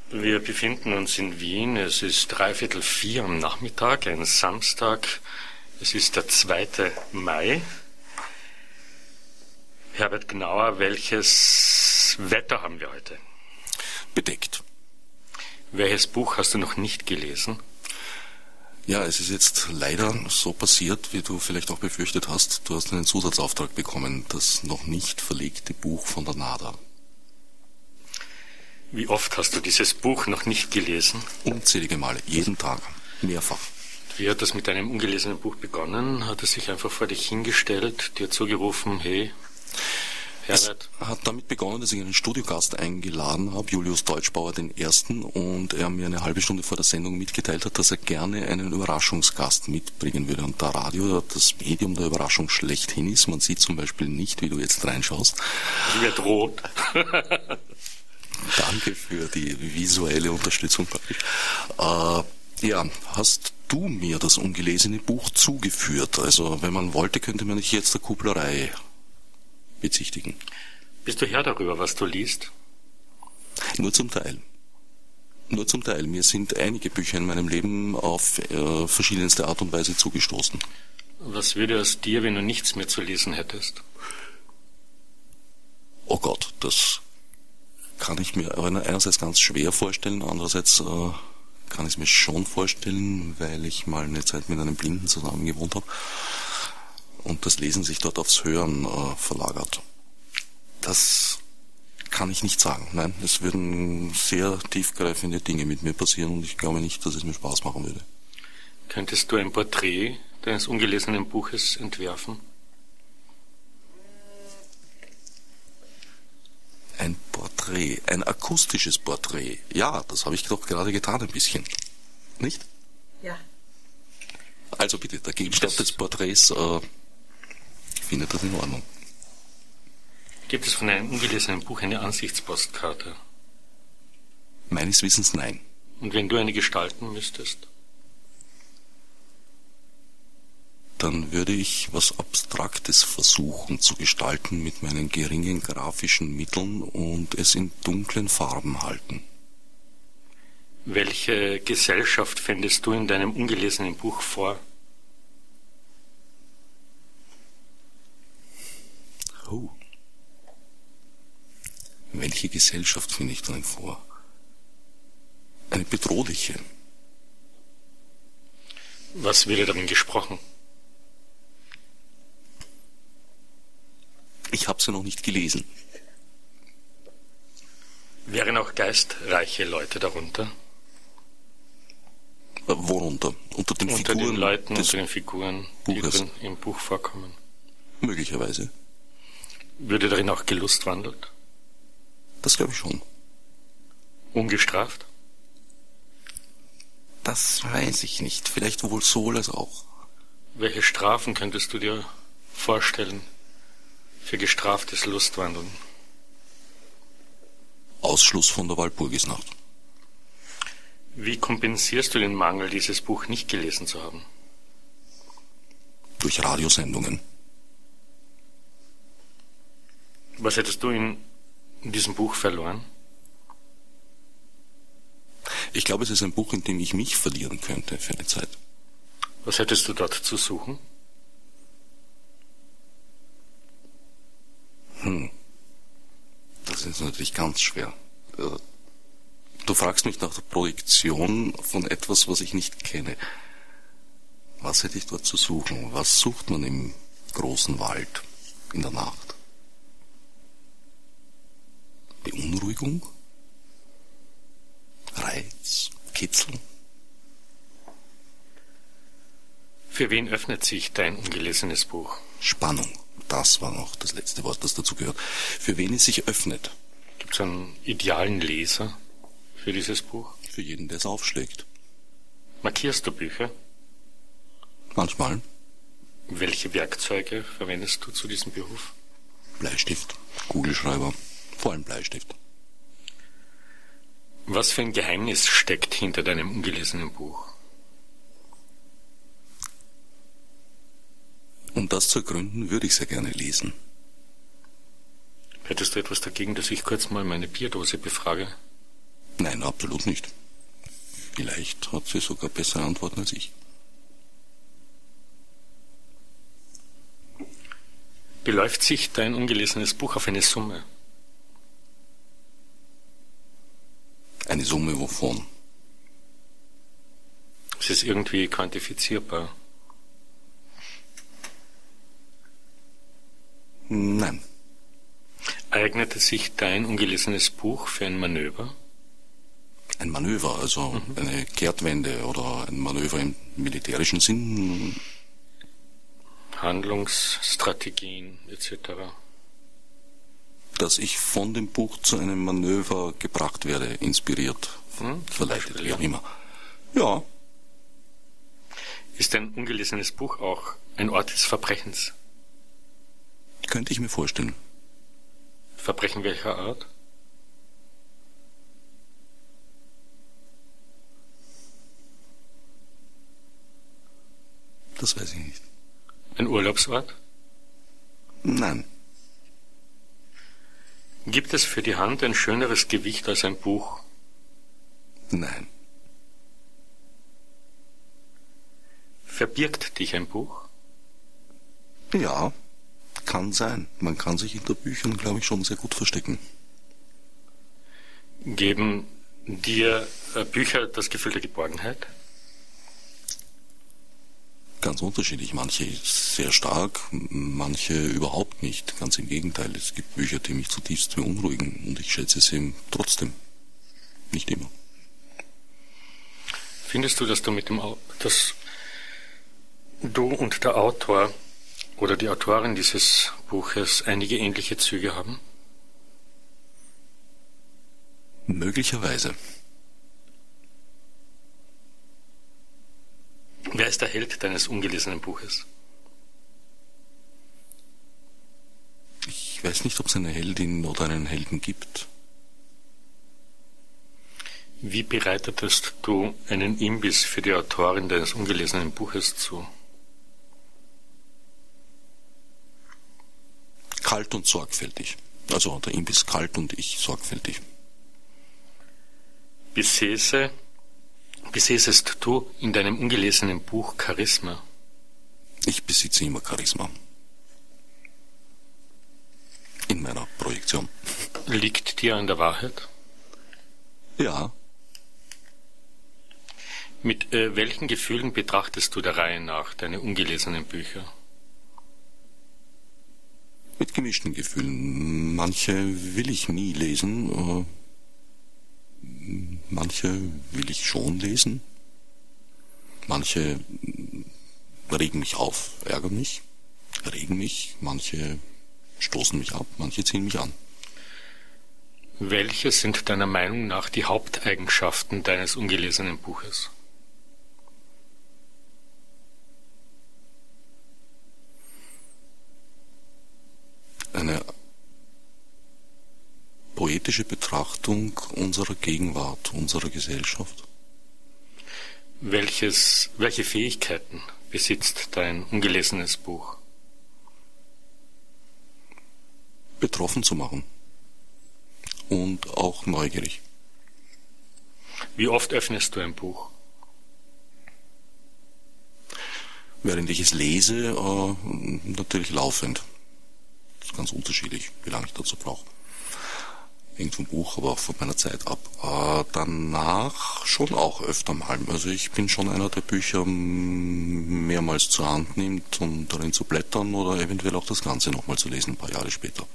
Wir befinden uns in Wien. Es ist dreiviertel vier am Nachmittag, ein Samstag. Es ist der 2. Mai. Herbert Gnauer, welches Wetter haben wir heute? Bedeckt. Welches Buch hast du noch nicht gelesen? Ja, es ist jetzt leider so passiert, wie du vielleicht auch befürchtet hast. Du hast einen Zusatzauftrag bekommen, das noch nicht verlegte Buch von der NADA. Wie oft hast du dieses Buch noch nicht gelesen? Unzählige Male, jeden Tag, mehrfach. Wie hat das mit deinem ungelesenen Buch begonnen? Hat er sich einfach vor dich hingestellt, dir zugerufen, hey, Es Herbert, hat damit begonnen, dass ich einen Studiogast eingeladen habe, Julius Deutschbauer den Ersten, und er mir eine halbe Stunde vor der Sendung mitgeteilt hat, dass er gerne einen Überraschungsgast mitbringen würde. Und da Radio das Medium der Überraschung schlechthin ist, man sieht zum Beispiel nicht, wie du jetzt reinschaust. werde rot. [LAUGHS] Danke für die visuelle Unterstützung. Äh, ja, hast du mir das ungelesene Buch zugeführt? Also, wenn man wollte, könnte man dich jetzt der Kupplerei bezichtigen. Bist du Herr darüber, was du liest? Nur zum Teil. Nur zum Teil. Mir sind einige Bücher in meinem Leben auf äh, verschiedenste Art und Weise zugestoßen. Was würde aus dir, wenn du nichts mehr zu lesen hättest? Oh Gott, das kann ich mir einerseits ganz schwer vorstellen, andererseits äh, kann ich es mir schon vorstellen, weil ich mal eine Zeit mit einem Blinden zusammen gewohnt habe und das Lesen sich dort aufs Hören äh, verlagert. Das kann ich nicht sagen. Nein, es würden sehr tiefgreifende Dinge mit mir passieren und ich glaube nicht, dass es mir Spaß machen würde. Könntest du ein Porträt deines ungelesenen Buches entwerfen? Ein Porträt, ein akustisches Porträt. Ja, das habe ich doch gerade getan ein bisschen. Nicht? Ja. Also bitte, der Gegenstand des Porträts äh, findet das in Ordnung. Gibt es von einem ungelesenen Buch eine Ansichtspostkarte? Meines Wissens nein. Und wenn du eine gestalten müsstest? Dann würde ich was Abstraktes versuchen zu gestalten mit meinen geringen grafischen Mitteln und es in dunklen Farben halten. Welche Gesellschaft fändest du in deinem ungelesenen Buch vor? Oh. Welche Gesellschaft finde ich darin vor? Eine bedrohliche. Was wird darin gesprochen? Ich habe sie noch nicht gelesen. Wären auch geistreiche Leute darunter? Worunter? Unter den unter Figuren den Leuten, unter den Figuren, die Buches. drin im Buch vorkommen. möglicherweise. Würde darin auch gelustwandelt? Das glaube ich schon. Ungestraft? Das weiß ich nicht. Vielleicht wohl sowohl als auch. Welche Strafen könntest du dir vorstellen für gestraftes Lustwandeln? Ausschluss von der Walpurgisnacht. Wie kompensierst du den Mangel, dieses Buch nicht gelesen zu haben? Durch Radiosendungen. Was hättest du in diesem Buch verloren? Ich glaube, es ist ein Buch, in dem ich mich verlieren könnte für eine Zeit. Was hättest du dort zu suchen? Das ist natürlich ganz schwer. Äh, Du fragst mich nach der Projektion von etwas, was ich nicht kenne. Was hätte ich dort zu suchen? Was sucht man im großen Wald in der Nacht? Beunruhigung? Reiz? Kitzel? Für wen öffnet sich dein ungelesenes Buch? Spannung. Das war noch das letzte Wort, das dazu gehört. Für wen es sich öffnet? Gibt es einen idealen Leser für dieses Buch? Für jeden, der es aufschlägt. Markierst du Bücher? Manchmal Welche Werkzeuge verwendest du zu diesem Beruf? Bleistift, Kugelschreiber, vor allem Bleistift. Was für ein Geheimnis steckt hinter deinem ungelesenen Buch? Um das zu ergründen, würde ich sehr gerne lesen. Hättest du etwas dagegen, dass ich kurz mal meine Bierdose befrage? Nein, absolut nicht. Vielleicht hat sie sogar bessere Antworten als ich. Beläuft sich dein ungelesenes Buch auf eine Summe? Eine Summe wovon? Ist es irgendwie quantifizierbar? Nein. Eignete sich dein ungelesenes Buch für ein Manöver? Ein Manöver, also eine Kehrtwende oder ein Manöver im militärischen Sinn. Handlungsstrategien etc. Dass ich von dem Buch zu einem Manöver gebracht werde, inspiriert, Hm, verleitet, Beispiel, wie ja. auch immer. Ja, Ist ein ungelesenes Buch auch ein Ort des Verbrechens? Könnte ich mir vorstellen. Verbrechen welcher Art? Das weiß ich nicht. Ein Urlaubsort? Nein. Gibt es für die Hand ein schöneres Gewicht als ein Buch? Nein. Verbirgt dich ein Buch? Ja, kann sein. Man kann sich hinter Büchern, glaube ich, schon sehr gut verstecken. Geben dir äh, Bücher das Gefühl der Geborgenheit? Ganz unterschiedlich. Manche sehr stark, manche überhaupt nicht. Ganz im Gegenteil. Es gibt Bücher, die mich zutiefst beunruhigen und ich schätze sie trotzdem. Nicht immer. Findest du, dass du mit dem Au- dass du und der Autor oder die Autorin dieses Buches einige ähnliche Züge haben? Möglicherweise. Wer ist der Held deines ungelesenen Buches? Ich Ich weiß nicht, ob es eine Heldin oder einen Helden gibt. Wie bereitetest du einen Imbiss für die Autorin deines ungelesenen Buches zu? Kalt und sorgfältig. Also der Imbiss kalt und ich sorgfältig. Besäße, besäßest du in deinem ungelesenen Buch Charisma? Ich besitze immer Charisma. In meiner Projektion. Liegt dir an der Wahrheit? Ja, Mit äh, welchen Gefühlen betrachtest du der Reihe nach deine ungelesenen Bücher? Mit gemischten Gefühlen. Manche will ich nie lesen, äh, manche will ich schon lesen. Manche regen mich auf, ärgern mich, regen mich, manche stoßen mich ab, manche ziehen mich an. Welche sind deiner Meinung nach die Haupteigenschaften deines ungelesenen Buches? Eine poetische Betrachtung unserer Gegenwart, unserer Gesellschaft. Welches, welche Fähigkeiten besitzt dein ungelesenes Buch? betroffen zu machen. Und auch neugierig. Wie oft öffnest du ein Buch? Während ich es lese, äh, natürlich laufend. Ist ganz unterschiedlich, wie lange ich dazu brauche. Hängt vom Buch, aber auch von meiner Zeit ab. Äh, danach schon auch öfter mal. Also ich bin schon einer, der Bücher mehrmals zur Hand nimmt, um darin zu blättern oder eventuell auch das Ganze nochmal zu lesen, ein paar Jahre später.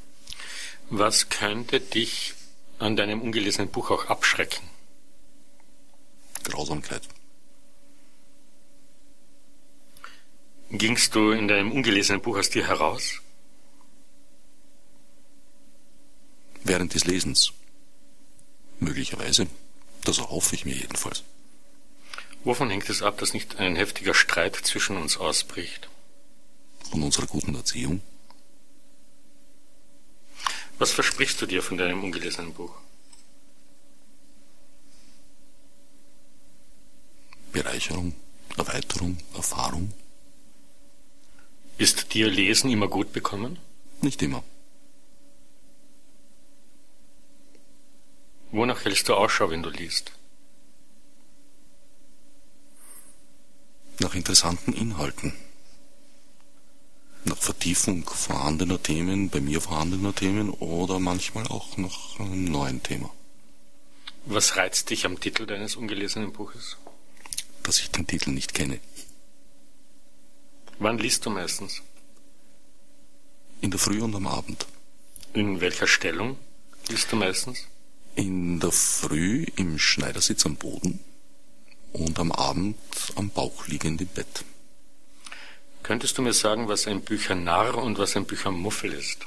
Was könnte dich an deinem ungelesenen Buch auch abschrecken? Grausamkeit. Gingst du in deinem ungelesenen Buch aus dir heraus? Während des Lesens. Möglicherweise. Das erhoffe ich mir jedenfalls. Wovon hängt es ab, dass nicht ein heftiger Streit zwischen uns ausbricht? Von unserer guten Erziehung. Was versprichst du dir von deinem ungelesenen Buch? Bereicherung, Erweiterung, Erfahrung. Ist dir Lesen immer gut bekommen? Nicht immer. Wonach hältst du Ausschau, wenn du liest? Nach interessanten Inhalten. Nach Vertiefung vorhandener Themen, bei mir vorhandener Themen oder manchmal auch nach einem neuen Thema. Was reizt dich am Titel deines ungelesenen Buches? Dass ich den Titel nicht kenne. Wann liest du meistens? In der Früh und am Abend. In welcher Stellung liest du meistens? In der Früh im Schneidersitz am Boden und am Abend am Bauch liegend im Bett. Könntest du mir sagen, was ein Büchernarr und was ein Büchermuffel ist?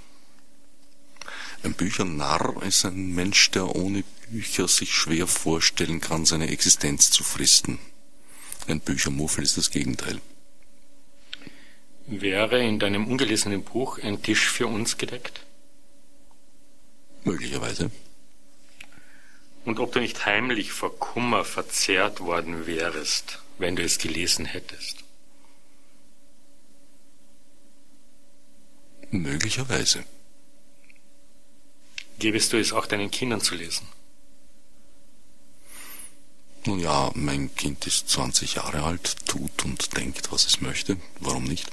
Ein Büchernarr ist ein Mensch, der ohne Bücher sich schwer vorstellen kann, seine Existenz zu fristen. Ein Büchermuffel ist das Gegenteil. Wäre in deinem ungelesenen Buch ein Tisch für uns gedeckt? Möglicherweise. Und ob du nicht heimlich vor Kummer verzehrt worden wärest, wenn du es gelesen hättest? Möglicherweise. Gäbest du es auch deinen Kindern zu lesen? Nun ja, mein Kind ist 20 Jahre alt, tut und denkt, was es möchte. Warum nicht?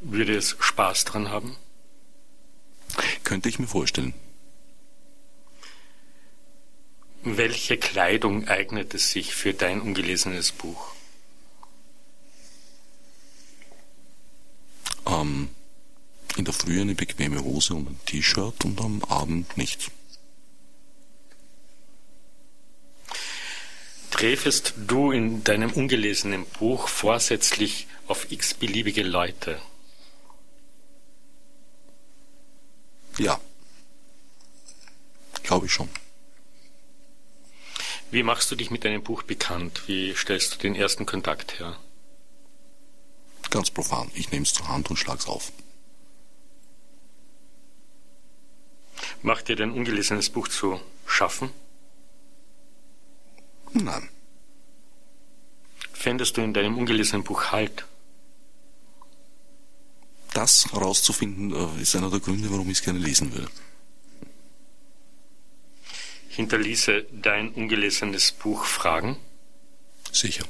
Würde es Spaß dran haben? Könnte ich mir vorstellen. Welche Kleidung eignet es sich für dein ungelesenes Buch? Ähm, in der Früh eine bequeme Hose und ein T-Shirt und am Abend nichts. Träfest du in deinem ungelesenen Buch vorsätzlich auf x-beliebige Leute? Ja. Glaube ich schon. Wie machst du dich mit deinem Buch bekannt? Wie stellst du den ersten Kontakt her? Ganz profan. Ich nehme es zur Hand und schlag's auf. Macht dir dein ungelesenes Buch zu schaffen? Nein. Fändest du in deinem ungelesenen Buch Halt? Das herauszufinden äh, ist einer der Gründe, warum ich es gerne lesen würde. Hinterließe dein ungelesenes Buch Fragen? Sicher.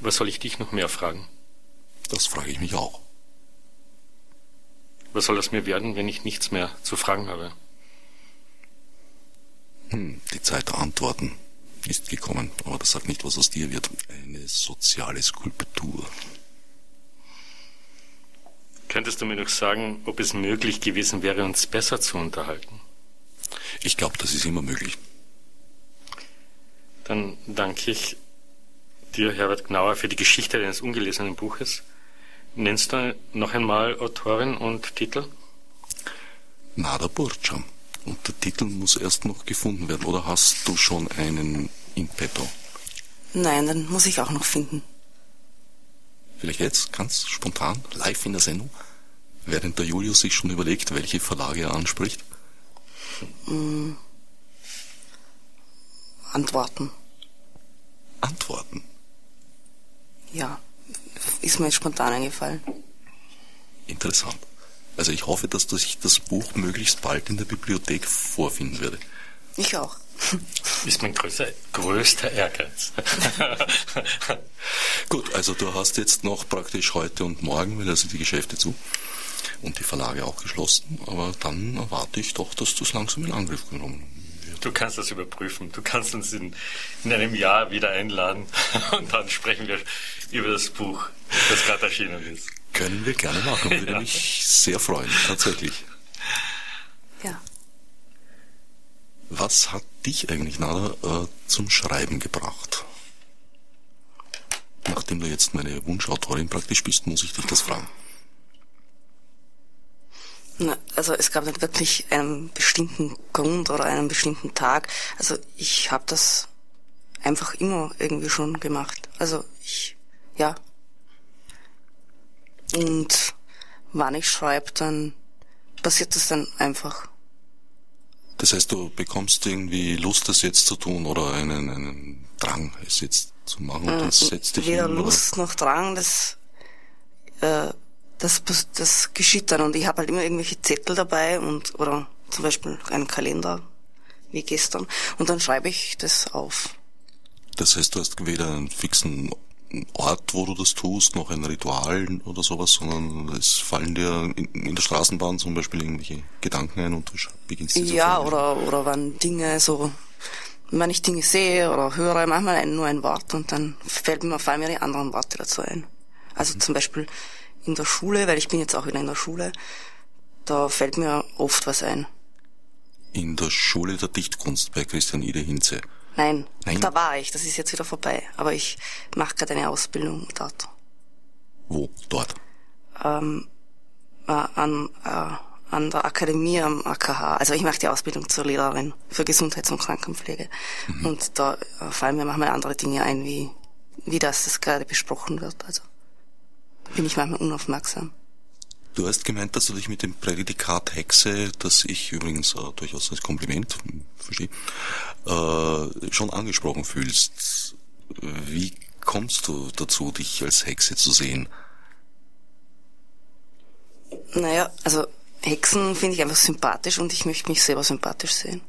Was soll ich dich noch mehr fragen? Das frage ich mich auch. Was soll aus mir werden, wenn ich nichts mehr zu fragen habe? Hm, die Zeit der Antworten ist gekommen, aber das sagt nicht, was aus dir wird. Eine soziale Skulptur. Könntest du mir noch sagen, ob es möglich gewesen wäre, uns besser zu unterhalten? Ich glaube, das ist immer möglich. Dann danke ich dir, Herbert Gnauer, für die Geschichte deines ungelesenen Buches. Nennst du noch einmal Autorin und Titel? Nada Burcha. Und der Titel muss erst noch gefunden werden. Oder hast du schon einen in petto? Nein, dann muss ich auch noch finden. Vielleicht jetzt, ganz spontan, live in der Sendung, während der Julius sich schon überlegt, welche Verlage er anspricht? Mm. Antworten. Antworten? Ja, ist mir jetzt spontan eingefallen. Interessant. Also ich hoffe, dass sich das Buch möglichst bald in der Bibliothek vorfinden werde. Ich auch. Ist mein größter, größter Ehrgeiz. [LAUGHS] Gut, also du hast jetzt noch praktisch heute und morgen, weil da sind die Geschäfte zu und die Verlage auch geschlossen, aber dann erwarte ich doch, dass du es langsam in Angriff genommen wird. Du kannst das überprüfen. Du kannst uns in, in einem Jahr wieder einladen [LAUGHS] und dann sprechen wir über das Buch, das gerade erschienen ist. Können wir gerne machen, würde ja. mich sehr freuen, tatsächlich. Ja. Was hat dich eigentlich, Nada, äh, zum Schreiben gebracht? Nachdem du jetzt meine Wunschautorin praktisch bist, muss ich dich das fragen. Also es gab nicht wirklich einen bestimmten Grund oder einen bestimmten Tag. Also ich habe das einfach immer irgendwie schon gemacht. Also ich, ja. Und wann ich schreibe, dann passiert das dann einfach. Das heißt, du bekommst irgendwie Lust, das jetzt zu tun oder einen, einen Drang, es jetzt zu machen und das setzt dich Weder hin, Lust noch Drang, das, äh, das, das geschieht dann. Und ich habe halt immer irgendwelche Zettel dabei und oder zum Beispiel einen Kalender, wie gestern. Und dann schreibe ich das auf. Das heißt, du hast weder einen fixen Ort, wo du das tust, noch ein Ritual oder sowas, sondern es fallen dir in, der Straßenbahn zum Beispiel irgendwelche Gedanken ein und du beginnst sie Ja, oder, oder wenn Dinge so, wenn ich Dinge sehe oder höre, manchmal nur ein Wort und dann fällt mir, fallen mir die anderen Worte dazu ein. Also mhm. zum Beispiel in der Schule, weil ich bin jetzt auch wieder in der Schule, da fällt mir oft was ein. In der Schule der Dichtkunst bei Christian Ide Hinze. Nein, Nein, da war ich, das ist jetzt wieder vorbei. Aber ich mache gerade eine Ausbildung dort. Wo? Dort? Ähm, äh, an, äh, an der Akademie am AKH. Also ich mache die Ausbildung zur Lehrerin für Gesundheits- und Krankenpflege. Mhm. Und da äh, fallen mir manchmal andere Dinge ein, wie, wie das, das gerade besprochen wird. Also bin ich manchmal unaufmerksam. Du hast gemeint, dass du dich mit dem Prädikat Hexe, das ich übrigens äh, durchaus als Kompliment verstehe, äh, schon angesprochen fühlst. Wie kommst du dazu, dich als Hexe zu sehen? Naja, also Hexen finde ich einfach sympathisch und ich möchte mich selber sympathisch sehen.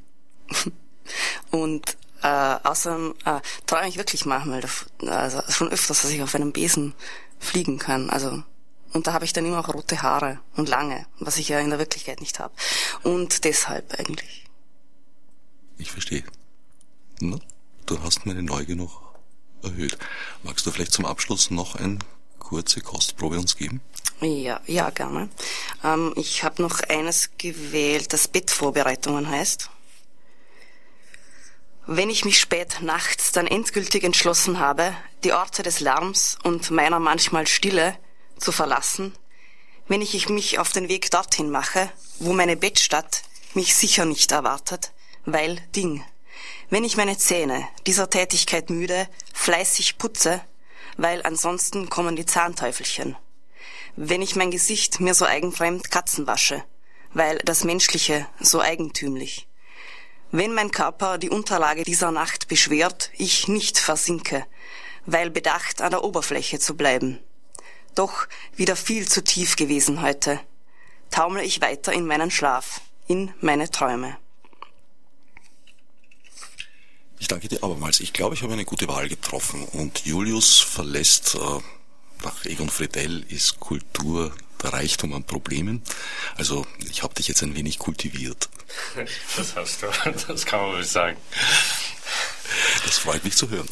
[LAUGHS] und äh, außerdem äh, träume ich wirklich manchmal, also schon öfters, dass ich auf einem Besen fliegen kann. Also und da habe ich dann immer auch rote Haare und lange, was ich ja in der Wirklichkeit nicht habe. Und deshalb eigentlich. Ich verstehe. Na, du hast meine Neugier noch erhöht. Magst du vielleicht zum Abschluss noch eine kurze Kostprobe uns geben? Ja, ja, gerne. Ähm, ich habe noch eines gewählt, das Bettvorbereitungen heißt. Wenn ich mich spät nachts dann endgültig entschlossen habe, die Orte des Lärms und meiner manchmal Stille zu verlassen, wenn ich mich auf den Weg dorthin mache, wo meine Bettstatt mich sicher nicht erwartet, weil Ding. Wenn ich meine Zähne dieser Tätigkeit müde fleißig putze, weil ansonsten kommen die Zahnteufelchen. Wenn ich mein Gesicht mir so eigenfremd Katzen wasche, weil das Menschliche so eigentümlich. Wenn mein Körper die Unterlage dieser Nacht beschwert, ich nicht versinke, weil bedacht an der Oberfläche zu bleiben. Doch wieder viel zu tief gewesen heute. Taumle ich weiter in meinen Schlaf, in meine Träume. Ich danke dir abermals. Ich glaube, ich habe eine gute Wahl getroffen. Und Julius verlässt äh, nach Egon Friedel ist Kultur der Reichtum an Problemen. Also ich habe dich jetzt ein wenig kultiviert. [LAUGHS] Das hast du, [LAUGHS] das kann man wohl sagen. Das freut mich zu hören.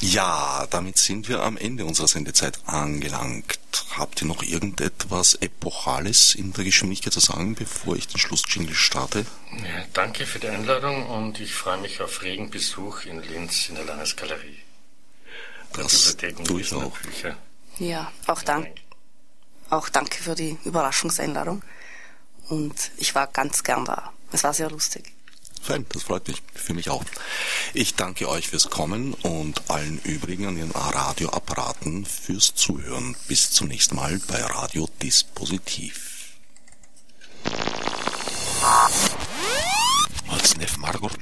Ja, damit sind wir am Ende unserer Sendezeit angelangt. Habt ihr noch irgendetwas Epochales in der Geschwindigkeit zu sagen, bevor ich den Schlussjingle starte? Ja, danke für die Einladung und ich freue mich auf regen Besuch in Linz in der Landesgalerie. Das tue ich auch. Bücher. Ja, auch danke. Auch danke für die Überraschungseinladung. Und ich war ganz gern da. Es war sehr lustig. Fein, das freut mich. Für mich auch. Ich danke euch fürs Kommen und allen übrigen an den Radioapparaten fürs Zuhören. Bis zum nächsten Mal bei Radio Dispositiv. Als Margot